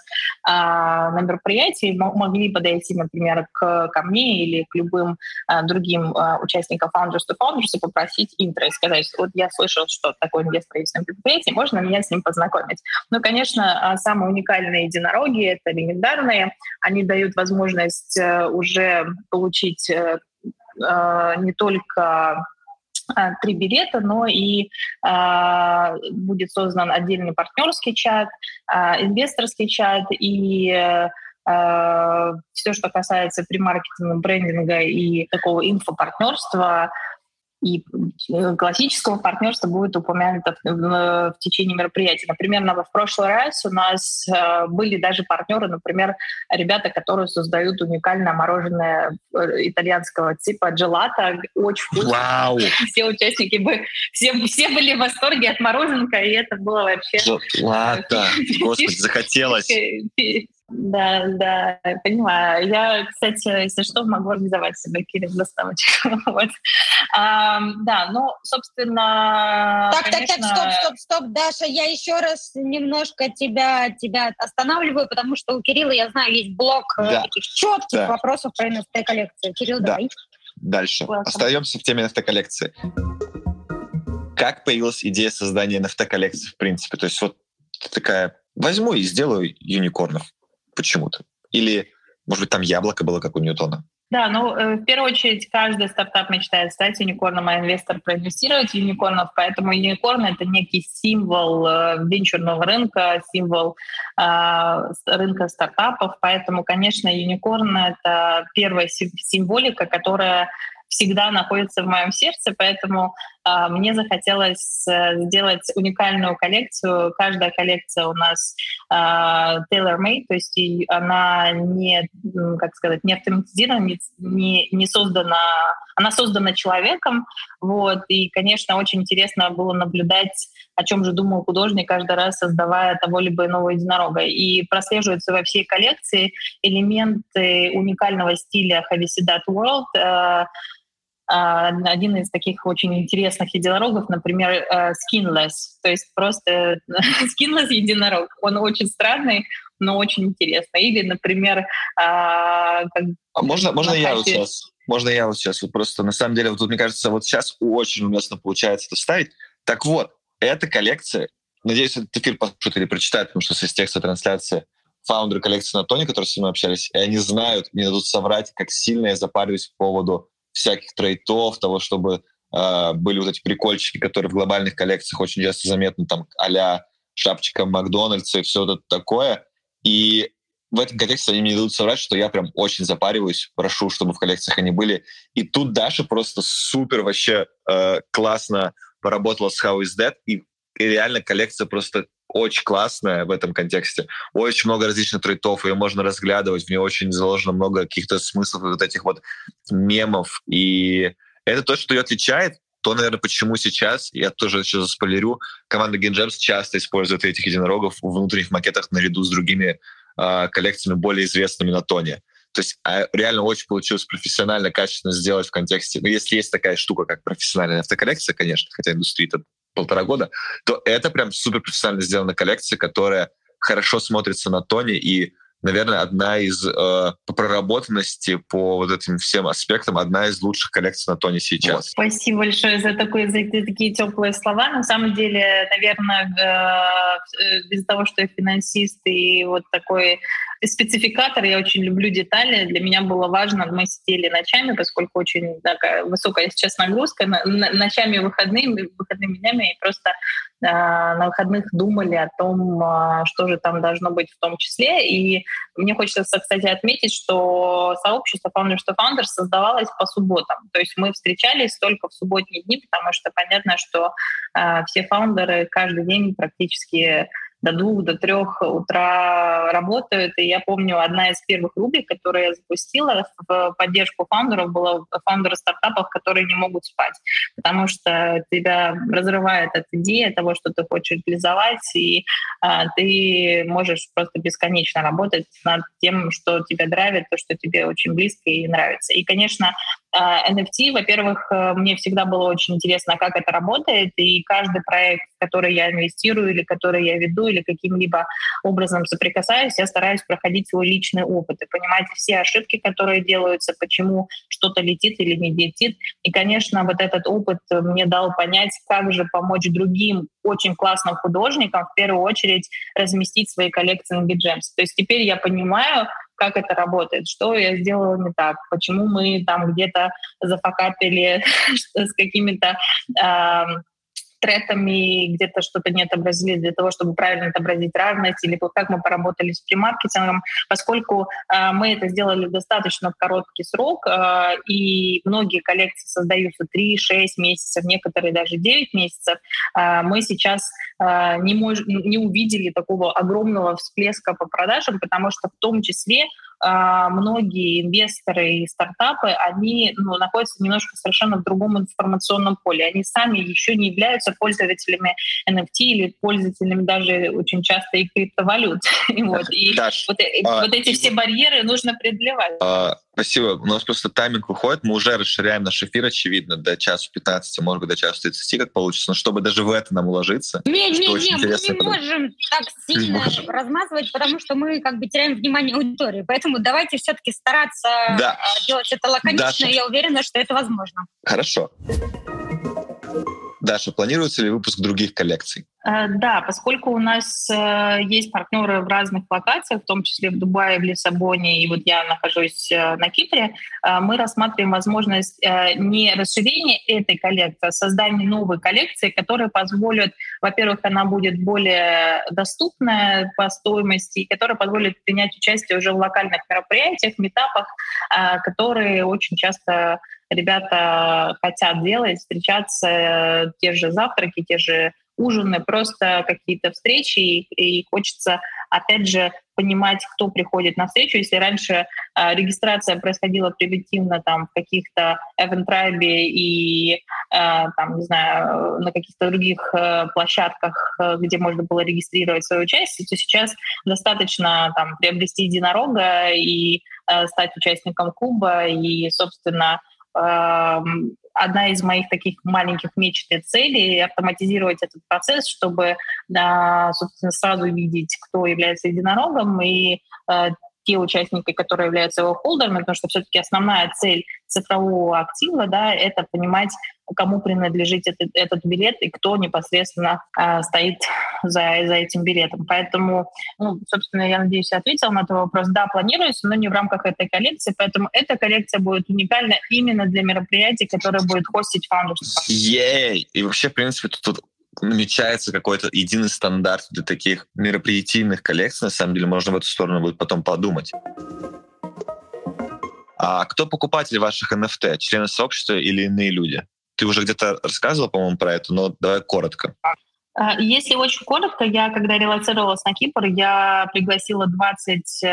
C: на мероприятии, могли подойти, например, к, ко мне или к любым другим участникам участника Founders to Founders и попросить интро и сказать, вот я слышал, что такое инвестор предприятие, можно меня с ним познакомить. Ну, конечно, а, самые уникальные единороги — это легендарные. Они дают возможность э, уже получить э, э, не только три билета, но и э, будет создан отдельный партнерский чат, э, инвесторский чат и э, все, что касается премаркетинга, брендинга и такого инфопартнерства, и э, классического партнерства будет упомянуто в, в, в течение мероприятия. Например, в прошлый раз у нас э, были даже партнеры, например, ребята, которые создают уникальное мороженое э, итальянского типа джелата, очень вкусно.
B: Вау!
C: Все участники бы, все, все были в восторге от мороженка, и это было вообще...
B: Ладно, господи, захотелось.
C: Да, да, понимаю. Я, кстати, если что, могу организовать себе Кирилл доставочку. вот. а, да, ну, собственно,
A: Так, конечно... так, так, стоп, стоп, стоп, Даша, я еще раз немножко тебя, тебя останавливаю, потому что у Кирилла, я знаю, есть блок э, да. таких четких да. вопросов про NFT-коллекцию. Кирилл, да. давай.
B: Дальше. Welcome. Остаемся в теме NFT-коллекции. Как появилась идея создания NFT-коллекции, в принципе? То есть вот такая, возьму и сделаю юникорнов почему-то? Или, может быть, там яблоко было, как у Ньютона?
C: Да, ну, э, в первую очередь, каждый стартап мечтает стать юникорном, а инвестор проинвестировать юникорнов, поэтому юникорн — это некий символ э, венчурного рынка, символ э, рынка стартапов, поэтому, конечно, юникорн — это первая символика, которая всегда находится в моем сердце, поэтому мне захотелось э, сделать уникальную коллекцию. Каждая коллекция у нас э, tailor-made, то есть она не, как сказать, не автоматизирована, не, не создана, она создана человеком, вот, и, конечно, очень интересно было наблюдать, о чем же думал художник, каждый раз создавая того либо иного единорога. И прослеживаются во всей коллекции элементы уникального стиля Havisedat World, э, а, один из таких очень интересных единорогов, например, э, skinless, то есть просто skinless единорог. Он очень странный, но очень интересный. Или, например,
B: а, как а можно, можно я вот сейчас? Можно я вот сейчас? Вот просто на самом деле, вот тут, мне кажется, вот сейчас очень уместно получается это ставить. Так вот, эта коллекция, надеюсь, этот эфир послушают или прочитают, потому что с текста трансляции фаундеры коллекции на Тони, которые с ним общались, и они знают, мне дадут соврать, как сильно я запариваюсь по поводу всяких трейтов, того, чтобы э, были вот эти прикольчики, которые в глобальных коллекциях очень часто заметны, там, а шапочка Макдональдса и все это такое. И в этом контексте они мне дадут соврать, что я прям очень запариваюсь, прошу, чтобы в коллекциях они были. И тут Даша просто супер вообще э, классно поработала с How is That, и, и реально коллекция просто очень классная в этом контексте. Очень много различных трейтов, ее можно разглядывать, в нее очень заложено много каких-то смыслов вот этих вот мемов. И это то, что ее отличает, то, наверное, почему сейчас, я тоже сейчас заспойлерю, команда GameJams часто использует этих единорогов в внутренних макетах наряду с другими э, коллекциями, более известными на тоне. То есть а, реально очень получилось профессионально, качественно сделать в контексте. Ну, если есть такая штука, как профессиональная автоколлекция, конечно, хотя индустрия это полтора года, то это прям супер профессионально сделанная коллекция, которая хорошо смотрится на тоне и наверное, одна из э, по проработанности по вот этим всем аспектам, одна из лучших коллекций на Тоне сейчас.
C: Спасибо большое за, такое, за такие теплые слова. На самом деле, наверное, э, из-за того, что я финансист и вот такой спецификатор, я очень люблю детали. Для меня было важно, мы сидели ночами, поскольку очень такая высокая сейчас нагрузка, ночами выходными, выходными днями, и просто э, на выходных думали о том, э, что же там должно быть в том числе. И мне хочется, кстати, отметить, что сообщество Founders to Founders создавалось по субботам. То есть мы встречались только в субботние дни, потому что понятно, что э, все фаундеры каждый день практически до двух, до трех утра работают. И я помню, одна из первых рубрик, которую я запустила в поддержку фаундеров, была фаундеры стартапов, которые не могут спать, потому что тебя разрывает от идеи того, что ты хочешь реализовать, и а, ты можешь просто бесконечно работать над тем, что тебя драйвит, то, что тебе очень близко и нравится. И, конечно, NFT, во-первых, мне всегда было очень интересно, как это работает, и каждый проект, который я инвестирую или который я веду, или каким-либо образом соприкасаюсь, я стараюсь проходить свой личный опыт и понимать все ошибки, которые делаются, почему что-то летит или не летит. И, конечно, вот этот опыт мне дал понять, как же помочь другим очень классным художникам в первую очередь разместить свои коллекции на GitGems. То есть теперь я понимаю, как это работает, что я сделала не так, почему мы там где-то зафакапили с какими-то третами, где-то что-то не отобразили для того, чтобы правильно отобразить разность, или как мы поработали с премаркетингом, поскольку э, мы это сделали достаточно в короткий срок, э, и многие коллекции создаются 3-6 месяцев, некоторые даже 9 месяцев, э, мы сейчас э, не, мож, не увидели такого огромного всплеска по продажам, потому что в том числе многие инвесторы и стартапы, они ну, находятся немножко совершенно в другом информационном поле. Они сами еще не являются пользователями NFT или пользователями даже очень часто и криптовалют. вот. И Даш, вот, э, а, вот эти все барьеры нужно преодолевать. А,
B: Спасибо. У нас просто тайминг выходит, мы уже расширяем наш эфир, очевидно, до часу 15, может быть, до часу 30, как получится. Но чтобы даже в это нам уложиться...
A: Не-не-не, мы не можем так сильно можем. размазывать, потому что мы как бы теряем внимание аудитории. Поэтому давайте все-таки стараться да. делать это лаконично, Даша. я уверена, что это возможно.
B: Хорошо. Даша, планируется ли выпуск других коллекций?
C: Э, да, поскольку у нас э, есть партнеры в разных локациях, в том числе в Дубае, в Лиссабоне, и вот я нахожусь э, на Кипре, мы рассматриваем возможность не расширения этой коллекции, а создания новой коллекции, которая позволит, во-первых, она будет более доступная по стоимости, и которая позволит принять участие уже в локальных мероприятиях, метапах, которые очень часто ребята хотят делать, встречаться, те же завтраки, те же ужины, просто какие-то встречи, и, и хочется, опять же, понимать, кто приходит на встречу. Если раньше э, регистрация происходила превентивно там в каких-то Event и, э, там, не знаю, на каких-то других э, площадках, э, где можно было регистрировать свое участие, то сейчас достаточно там приобрести единорога и э, стать участником клуба и, собственно, одна из моих таких маленьких мечт и целей — автоматизировать этот процесс, чтобы, собственно, сразу видеть, кто является единорогом, и э, те участники, которые являются его холдерами, потому что все-таки основная цель цифрового актива, да, это понимать, кому принадлежит этот, этот билет и кто непосредственно э, стоит за, за этим билетом. Поэтому, ну, собственно, я надеюсь, я ответила на этот вопрос. Да, планируется, но не в рамках этой коллекции, поэтому эта коллекция будет уникальна именно для мероприятий, которые будет хостить Founders.
B: Ей! И вообще, в принципе, тут, тут намечается какой-то единый стандарт для таких мероприятийных коллекций. На самом деле можно в эту сторону будет потом подумать. А кто покупатель ваших NFT? Члены сообщества или иные люди? Ты уже где-то рассказывал, по-моему, про это, но давай коротко.
C: А, если очень коротко, я, когда релацировалась на Кипр, я пригласила 20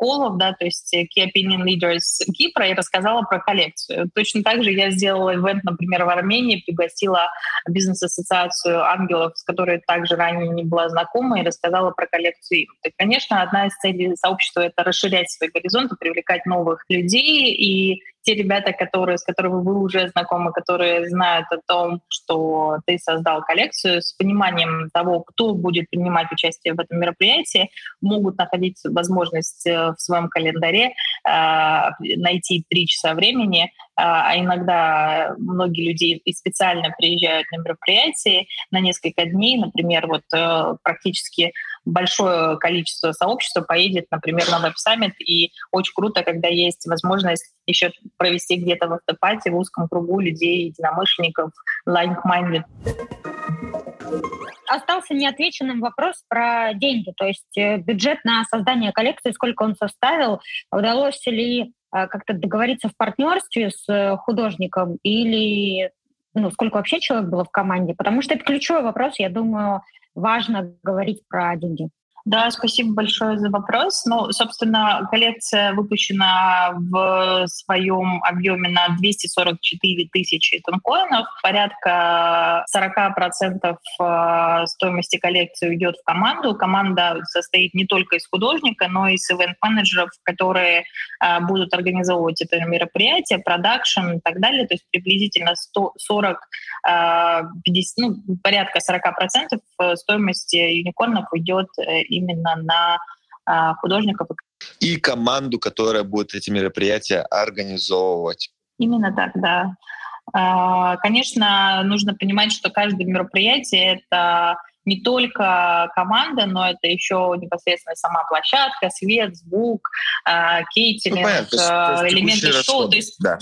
C: колов, да, то есть э, Key Opinion Leaders Кипра, и рассказала про коллекцию. Точно так же я сделала ивент, например, в Армении, пригласила бизнес-ассоциацию ангелов, с которой также ранее не была знакома, и рассказала про коллекцию им. И, конечно, одна из целей сообщества — это расширять свои горизонты, привлекать новых людей, и те ребята, которые, с которыми вы уже знакомы, которые знают о том, что ты создал коллекцию, с пониманием того, кто будет принимать участие в этом мероприятии, могут находить возможность э, в своем календаре э, найти три часа времени, э, а иногда многие люди и специально приезжают на мероприятие на несколько дней, например, вот практически большое количество сообщества поедет, например, на веб-саммит, и очень круто, когда есть возможность еще провести где-то в автопате в узком кругу людей, единомышленников, like-minded.
A: Остался неотвеченным вопрос про деньги, то есть э, бюджет на создание коллекции, сколько он составил, удалось ли э, как-то договориться в партнерстве с э, художником или ну, сколько вообще человек было в команде, потому что это ключевой вопрос, я думаю, важно говорить про деньги.
C: Да, спасибо большое за вопрос. Ну, собственно, коллекция выпущена в своем объеме на 244 тысячи тонкоинов. Порядка 40% э, стоимости коллекции уйдет в команду. Команда состоит не только из художника, но и из ивент-менеджеров, которые э, будут организовывать это мероприятие, продакшн и так далее. То есть приблизительно 140, 50, ну, порядка 40% стоимости юникорнов уйдет именно на а, художников.
B: И команду, которая будет эти мероприятия организовывать.
C: Именно так, да. А, конечно, нужно понимать, что каждое мероприятие — это не только команда, но это еще непосредственно сама площадка, свет, звук, а, кейтинг, ну, элементы шоу.
B: То есть... Да.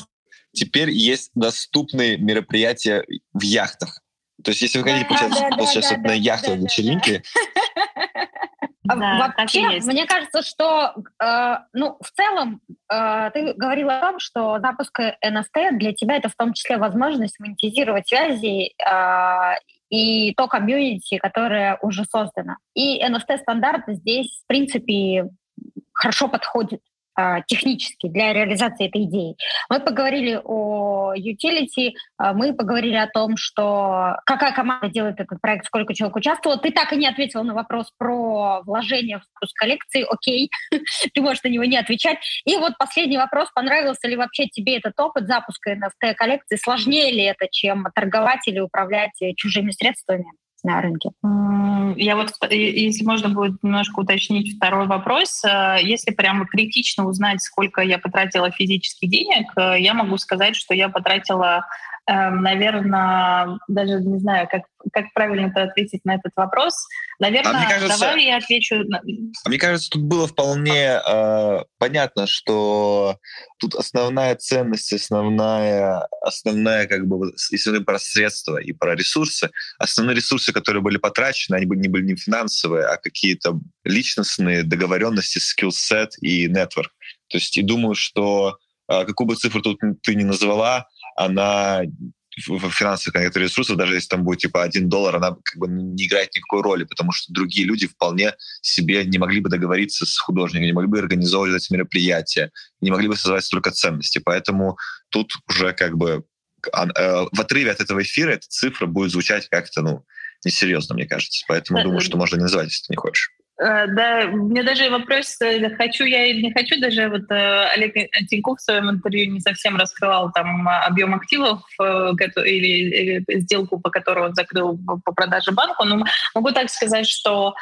B: Теперь есть доступные мероприятия в яхтах. То есть, если вы хотите, да, получается, да, получается да, на яхтовой да, вечеринке,
A: а да, Вообще, мне кажется, что, э, ну, в целом, э, ты говорила о том, что запуск NFT для тебя это в том числе возможность монетизировать связи э, и то комьюнити, которое уже создано. И NFT-стандарт здесь, в принципе, хорошо подходит а, технически для реализации этой идеи. Мы поговорили о utility, а, мы поговорили о том, что какая команда делает этот проект, сколько человек участвовало. Ты так и не ответил на вопрос про вложение в выпуск коллекции. Окей, ты можешь на него не отвечать. И вот последний вопрос. Понравился ли вообще тебе этот опыт запуска NFT-коллекции? Сложнее ли это, чем торговать или управлять чужими средствами? На рынке.
C: Я вот, если можно будет немножко уточнить второй вопрос, э, если прямо критично узнать, сколько я потратила физических денег, э, я могу сказать, что я потратила наверное, даже не знаю, как, как правильно ответить на этот вопрос. Наверное, а мне кажется, давай я отвечу.
B: А мне кажется, тут было вполне э, понятно, что тут основная ценность, основная, основная, как бы, если мы про средства и про ресурсы, основные ресурсы, которые были потрачены, они были не были не финансовые, а какие-то личностные договоренности, скилл-сет и нетворк. То есть и думаю, что э, какую бы цифру тут ты ни назвала, она в финансовых некоторых ресурсах, даже если там будет типа один доллар, она как бы не играет никакой роли, потому что другие люди вполне себе не могли бы договориться с художником, не могли бы организовывать эти мероприятия, не могли бы создавать столько ценностей. Поэтому тут уже как бы э, в отрыве от этого эфира эта цифра будет звучать как-то, ну, несерьезно, мне кажется. Поэтому думаю, что можно не называть, если ты не хочешь.
C: Э, да, мне даже вопрос, э, хочу я или не хочу, даже вот э, Олег Тиньков в своем интервью не совсем раскрывал там объем активов или, или сделку, по которой он закрыл по продаже банку, но могу так сказать, что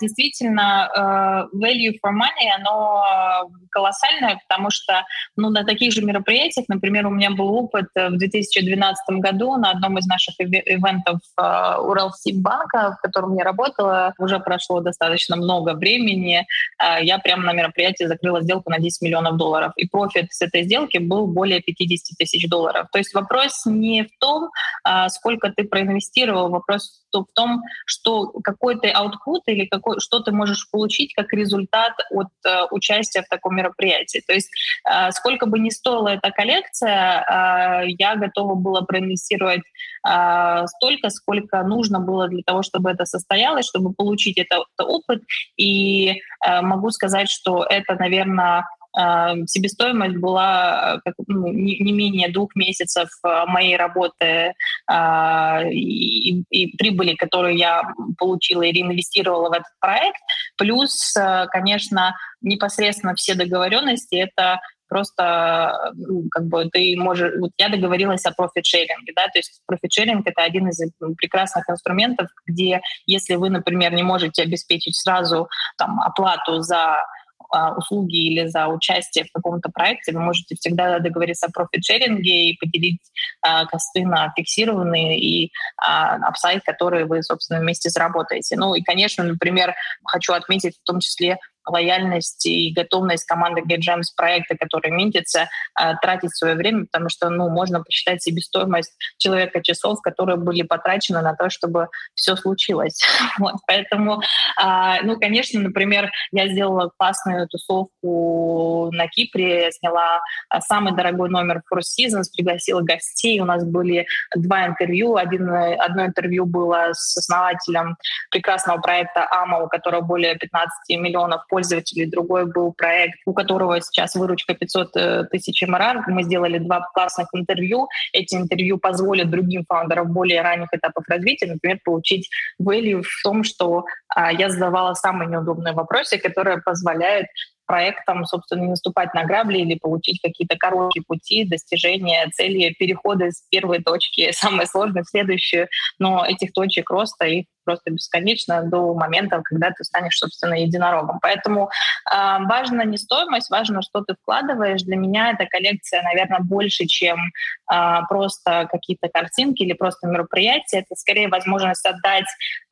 C: действительно value for money, оно колоссальное, потому что ну, на таких же мероприятиях, например, у меня был опыт в 2012 году на одном из наших ивентов Уралсиббанка, в котором я работала, уже прошло достаточно достаточно много времени. А, я прямо на мероприятии закрыла сделку на 10 миллионов долларов. И профит с этой сделки был более 50 тысяч долларов. То есть вопрос не в том, а, сколько ты проинвестировал, вопрос в том, что какой ты output или какой, что ты можешь получить как результат от uh, участия в таком мероприятии. То есть uh, сколько бы ни стоила эта коллекция, uh, я готова была проинвестировать столько, сколько нужно было для того, чтобы это состоялось, чтобы получить этот опыт. И могу сказать, что это, наверное, себестоимость была как, ну, не, не менее двух месяцев моей работы э, и, и прибыли, которую я получила и реинвестировала в этот проект. Плюс, конечно, непосредственно все договоренности — это просто ну, как бы ты можешь... Вот я договорилась о profit sharing е, да, то есть profit sharing — это один из прекрасных инструментов, где если вы, например, не можете обеспечить сразу там, оплату за а, услуги или за участие в каком-то проекте, вы можете всегда договориться о profit sharing е и поделить а, косты на фиксированные и а, апсайд, которые вы, собственно, вместе заработаете. Ну и, конечно, например, хочу отметить в том числе лояльность и готовность команды GetGems проекта, который минтится, э, тратить свое время, потому что ну, можно посчитать себестоимость человека часов, которые были потрачены на то, чтобы все случилось. Вот, поэтому, а, ну, конечно, например, я сделала классную тусовку на Кипре, сняла а, самый дорогой номер Four Seasons, пригласила гостей, у нас были два интервью, один, одно интервью было с основателем прекрасного проекта АМА, у которого более 15 миллионов пользователей, другой был проект, у которого сейчас выручка 500 э, тысяч МРР. Мы сделали два классных интервью. Эти интервью позволят другим фаундерам более ранних этапов развития, например, получить value в том, что а, я задавала самые неудобные вопросы, которые позволяют проектам, собственно, не наступать на грабли или получить какие-то короткие пути достижения цели, перехода с первой точки, самой сложной, в следующую. Но этих точек роста, их просто бесконечно до момента, когда ты станешь, собственно, единорогом. Поэтому э, важно не стоимость, важно, что ты вкладываешь. Для меня эта коллекция, наверное, больше, чем э, просто какие-то картинки или просто мероприятия. Это скорее возможность отдать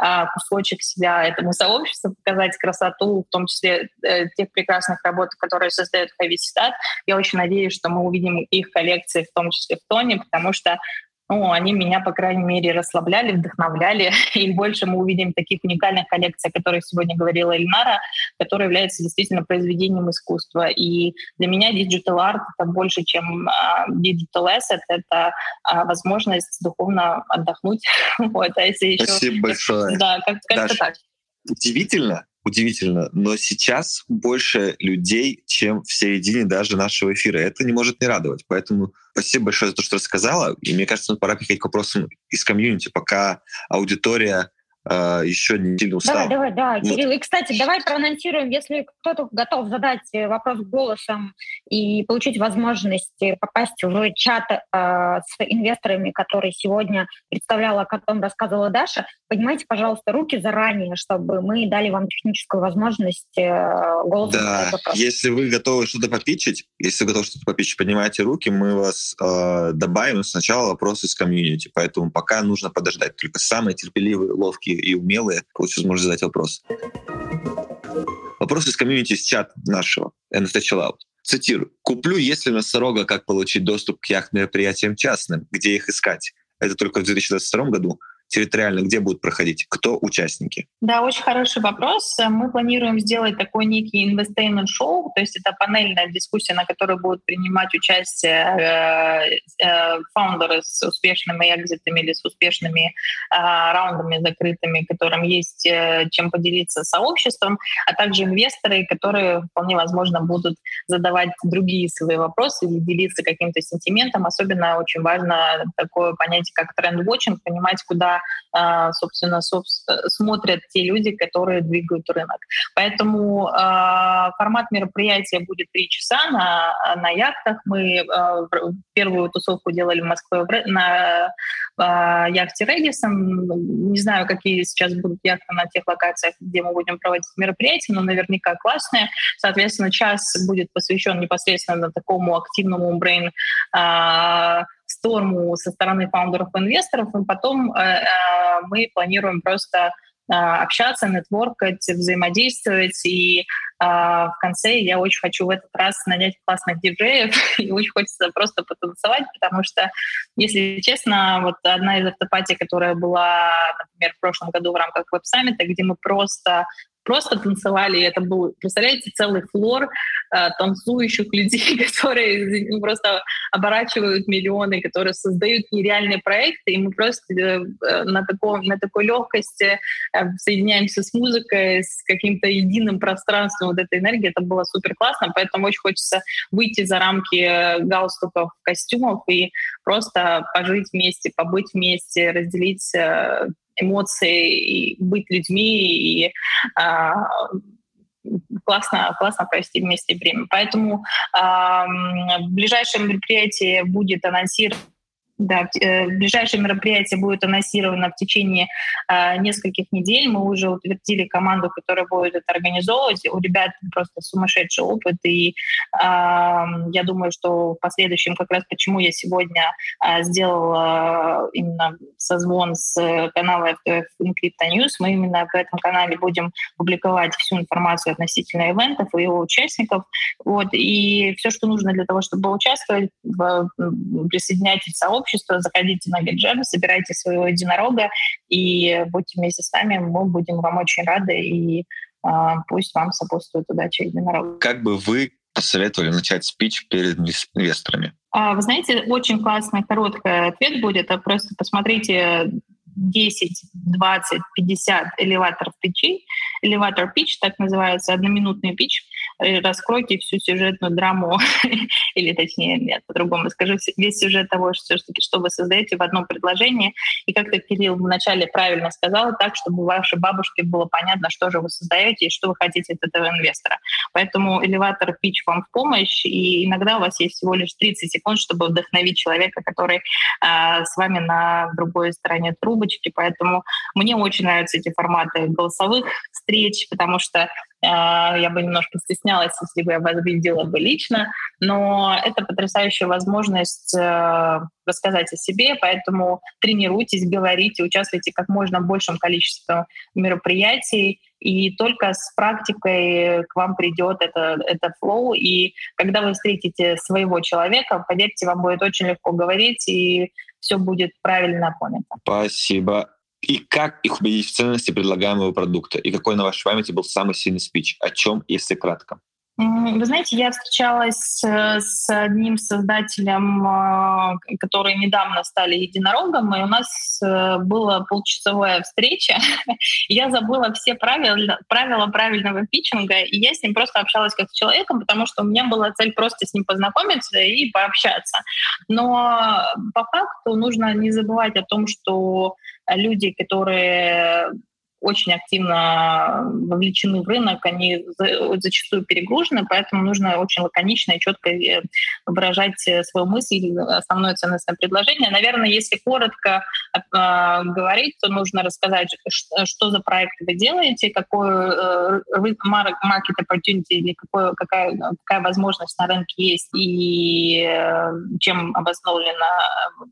C: э, кусочек себя этому сообществу, показать красоту, в том числе э, тех прекрасных работ, которые создает Stat. Я очень надеюсь, что мы увидим их коллекции, в том числе в Тоне, потому что ну, они меня, по крайней мере, расслабляли, вдохновляли. И больше мы увидим таких уникальных коллекций, о которых сегодня говорила Эльнара, которые являются действительно произведением искусства. И для меня digital art — это больше, чем uh, digital asset, это uh, возможность духовно отдохнуть.
B: вот, а если еще... Спасибо большое.
C: Да, как- как-то так.
B: Удивительно, удивительно, но сейчас больше людей, чем в середине даже нашего эфира. Это не может не радовать. Поэтому спасибо большое за то, что рассказала. И мне кажется, пора переходить к вопросам из комьюнити, пока аудитория а, еще не сильно устал.
A: Давай, давай, да, вот. Кирилл. И, кстати, давай проанонсируем, если кто-то готов задать э, вопрос голосом и получить возможность попасть в чат э, с инвесторами, который сегодня представляла, о котором рассказывала Даша, поднимайте, пожалуйста, руки заранее, чтобы мы дали вам техническую возможность э, голосом
B: Да, если вы готовы что-то попичить, если вы готовы что-то попичить, поднимайте руки, мы вас э, добавим. Сначала вопросы из комьюнити, поэтому пока нужно подождать. Только самые терпеливые, ловкие и умелые получат возможность задать вопрос. Вопрос из комьюнити из чата нашего NFT Chill Out. Цитирую. «Куплю, если носорога, как получить доступ к яхт-мероприятиям частным, где их искать? Это только в 2022 году территориально где будут проходить? Кто участники?
C: Да, очень хороший вопрос. Мы планируем сделать такой некий investment show, то есть это панельная дискуссия, на которой будут принимать участие э, э, founder ы с успешными exit ами или с успешными э, раундами закрытыми, которым есть чем поделиться с сообществом, а также инвесторы, которые вполне возможно будут задавать другие свои вопросы или делиться каким-то сентиментом. Особенно очень важно такое понятие, как тренд-вотчинг, понимать, куда а, собственно, смотрят те люди, которые двигают рынок. Поэтому а, формат мероприятия будет три часа на, на яхтах. Мы а, первую тусовку делали в Москве на яхте Редисон. Не знаю, какие сейчас будут яхты на тех локациях, где мы будем проводить мероприятия, но наверняка классные. Соответственно, час будет посвящен непосредственно такому активному брейн сторму со стороны фаундеров и инвесторов, и потом э, э, мы планируем просто э, общаться, нетворкать, взаимодействовать. И э, в конце я очень хочу в этот раз нанять классных диджеев, и очень хочется просто потанцевать, потому что, если честно, вот одна из автопатий, которая была, например, в прошлом году в рамках веб-саммита, где мы просто просто танцевали. И это был, представляете, целый флор э, танцующих людей, которые ну, просто оборачивают миллионы, которые создают нереальные проекты. И мы просто э, на, таком, на такой легкости э, соединяемся с музыкой, с каким-то единым пространством вот этой энергии. Это было супер классно. Поэтому очень хочется выйти за рамки э, галстуков, костюмов и просто пожить вместе, побыть вместе, разделить э, эмоции, и быть людьми, и а, классно, классно провести вместе время. Поэтому э, ближайшее мероприятие будет анонсировано Да, э, ближайшее мероприятие будет анонсировано в течение э, нескольких недель. Мы уже утвердили команду, которая будет это организовывать. У ребят просто сумасшедший опыт, и э, я думаю, что в последующем как раз почему я сегодня э, сделала именно созвон с канала FTF Encrypto News. Мы именно в этом канале будем публиковать всю информацию относительно ивентов и его участников. Вот, и все, что нужно для того, чтобы участвовать, присоединяйтесь к сообществу, сообщество, заходите на GitJam, собирайте своего единорога и будьте вместе с нами, мы будем вам очень рады, и а, пусть вам сопутствует удача единорога.
B: Как бы вы посоветовали начать спич перед инвесторами?
C: А, вы знаете, очень классный короткий ответ будет. А просто посмотрите 10, 20, 50 элеваторов пичей. Элеватор пич, так называется, одноминутный пич. Э, раскройте всю сюжетную драму, или точнее, нет, по-другому скажу, весь сюжет того, что, что вы создаете в одном предложении. И как-то Кирилл вначале правильно сказал, так, чтобы вашей бабушке было понятно, что же вы создаете и что вы хотите от этого инвестора. Поэтому элеватор пич вам в помощь, и иногда у вас есть всего лишь 30 секунд, чтобы вдохновить человека, который э, с вами на другой стороне трубочки. Поэтому мне очень нравятся эти форматы голосовых встреч, потому что я бы немножко стеснялась, если бы я вас видела бы лично, но это потрясающая возможность э, рассказать о себе, поэтому тренируйтесь, говорите, участвуйте как можно большем количестве мероприятий, и только с практикой к вам придет это, это флоу, и когда вы встретите своего человека, поверьте, вам будет очень легко говорить, и все будет правильно понято.
B: Спасибо и как их убедить в ценности предлагаемого продукта, и какой, на вашей памяти, был самый сильный спич, о чем, если кратко?
C: Вы знаете, я встречалась э, с одним создателем, э, которые недавно стали единорогом, и у нас э, была полчасовая встреча. я забыла все правила, правила правильного питчинга, и я с ним просто общалась как с человеком, потому что у меня была цель просто с ним познакомиться и пообщаться. Но по факту нужно не забывать о том, что люди, которые очень активно вовлечены в рынок, они зачастую перегружены, поэтому нужно очень лаконично и четко э, выражать э, свою мысль, основное ценностное предложение. Наверное, если коротко э, говорить, то нужно рассказать, что за проект вы делаете, какой э, market opportunity или какой, какая, какая возможность на рынке есть и э, чем обусловлена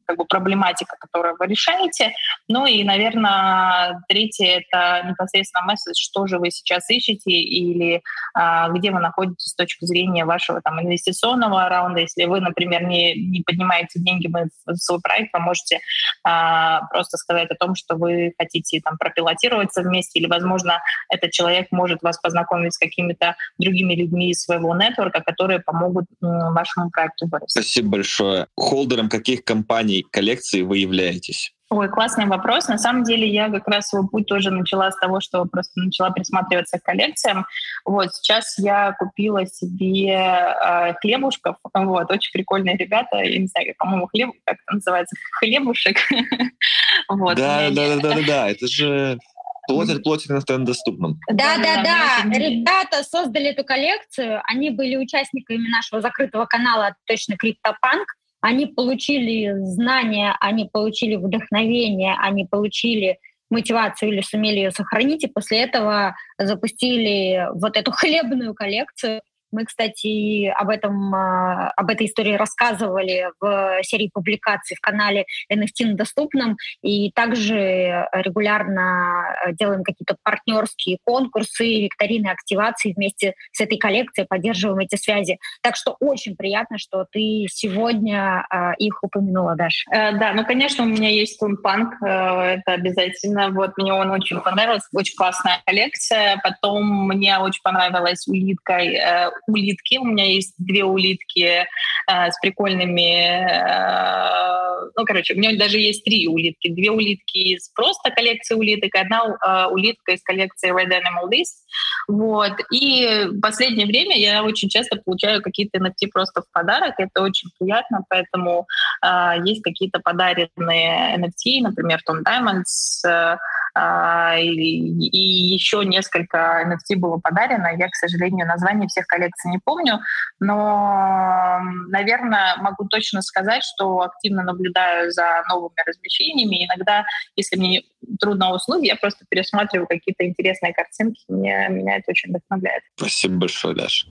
C: как бы, проблематика, которую вы решаете. Ну и, наверное, третье — это непосредственно месседж, что же вы сейчас ищете или а, где вы находитесь с точки зрения вашего там, инвестиционного раунда. Если вы, например, не, не поднимаете деньги в свой проект, вы можете а, просто сказать о том, что вы хотите там, пропилотироваться вместе, или, возможно, этот человек может вас познакомить с какими-то другими людьми из своего нетворка, которые помогут вашему проекту вырасти.
B: Спасибо большое. Холдером каких компаний коллекции вы являетесь?
C: Ой, классный вопрос. На самом деле я как раз свой путь тоже начала с того, что просто начала присматриваться к коллекциям. Вот сейчас я купила себе э, хлебушков. Вот, очень прикольные ребята. Я не знаю, по-моему, хлеб, как это называется, хлебушек.
B: вот, да, да, да, да, да, да. Это же платят, платят иностранно доступным.
A: Да, да, да. Ребята создали эту коллекцию. Они были участниками нашего закрытого канала «Точно Криптопанк» они получили знания, они получили вдохновение, они получили мотивацию или сумели ее сохранить, и после этого запустили вот эту хлебную коллекцию, мы, кстати, об, этом, а, об этой истории рассказывали в серии публикаций в канале NFT на доступном, и также регулярно делаем какие-то партнерские конкурсы, викторины, активации вместе с этой коллекцией, поддерживаем эти связи. Так что очень приятно, что ты сегодня а, их упомянула, Даша.
C: Э, да, ну, конечно, у меня есть Тунпанк, э, это обязательно. Вот мне он очень понравился, очень классная коллекция. Потом мне очень понравилась улитка э, улитки. У меня есть две улитки э, с прикольными... Э, ну, короче, у меня даже есть три улитки. Две улитки из просто коллекции улиток, одна э, улитка из коллекции Red Animal List. Вот. И в последнее время я очень часто получаю какие-то NFT просто в подарок. Это очень приятно, поэтому э, есть какие-то подаренные NFT, например, Tom Diamonds, э, и, и еще несколько NFT было подарено. Я, к сожалению, название всех коллекций не помню, но, наверное, могу точно сказать, что активно наблюдаю за новыми размещениями. Иногда, если мне трудно уснуть, я просто пересматриваю какие-то интересные картинки. Мне, меня это очень вдохновляет.
B: Спасибо большое, Даша.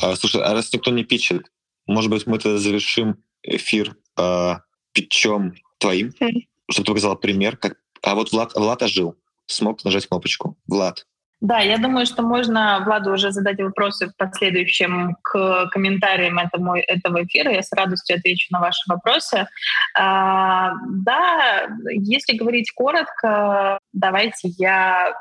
B: А, слушай, а раз никто не пичет, может быть, мы тогда завершим эфир э, питчом твоим, mm. чтобы ты показал пример. Как... А вот Влад, Влад ожил, смог нажать кнопочку. Влад.
C: Да, я думаю, что можно Владу уже задать вопросы в последующем к комментариям этому, этого эфира. Я с радостью отвечу на ваши вопросы. А, да, если говорить коротко, давайте я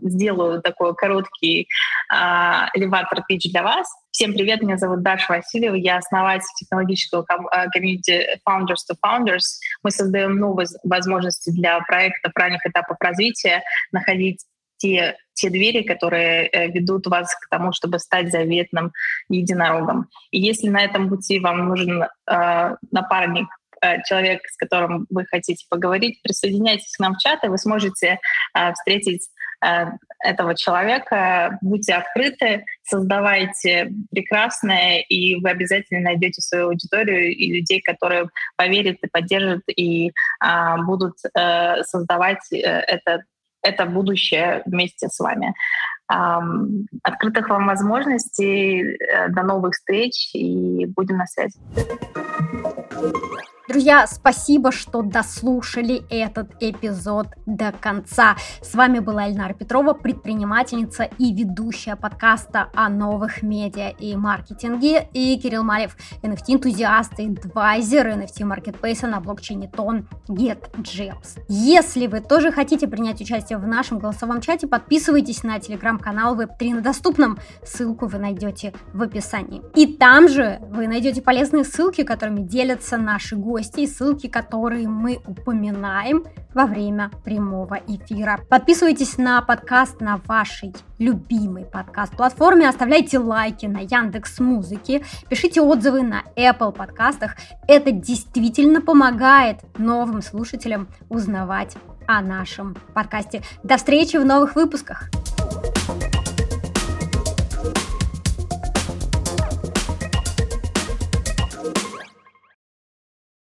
C: сделаю такой короткий а, элеватор пич для вас. Всем привет, меня зовут Даша Васильева, я основатель технологического а, комьюнити Founders to Founders. Мы создаем новые возможности для проектов ранних этапов развития, находить те, те двери, которые э, ведут вас к тому, чтобы стать заветным единорогом. И если на этом пути вам нужен э, напарник, э, человек, с которым вы хотите поговорить, присоединяйтесь к нам в чат, и вы сможете э, встретить Э, этого человека, будьте открыты, создавайте прекрасное, и вы обязательно найдете свою аудиторию и людей, которые поверят и поддержат, и а, будут а, создавать э, это, это будущее вместе с вами. А, открытых вам возможностей, до новых встреч, и будем на связи.
D: Друзья, спасибо, что дослушали этот эпизод до конца. С вами была Эльнара Петрова, предпринимательница и ведущая подкаста о новых медиа и маркетинге, и Кирилл Малев, NFT-энтузиаст и адвайзер NFT-маркетплейса на блокчейне Тон GetGems. Если вы тоже хотите принять участие в нашем голосовом чате, подписывайтесь на телеграм-канал Web3 на доступном. Ссылку вы найдете в описании. И там же вы найдете полезные ссылки, которыми делятся наши гости гости ссылки, которые мы упоминаем во время прямого эфира. Подписывайтесь на подкаст на вашей любимой подкаст-платформе, оставляйте лайки на Яндекс Музыке, пишите отзывы на Apple подкастах. Это действительно помогает новым слушателям узнавать о нашем подкасте. До встречи в новых выпусках!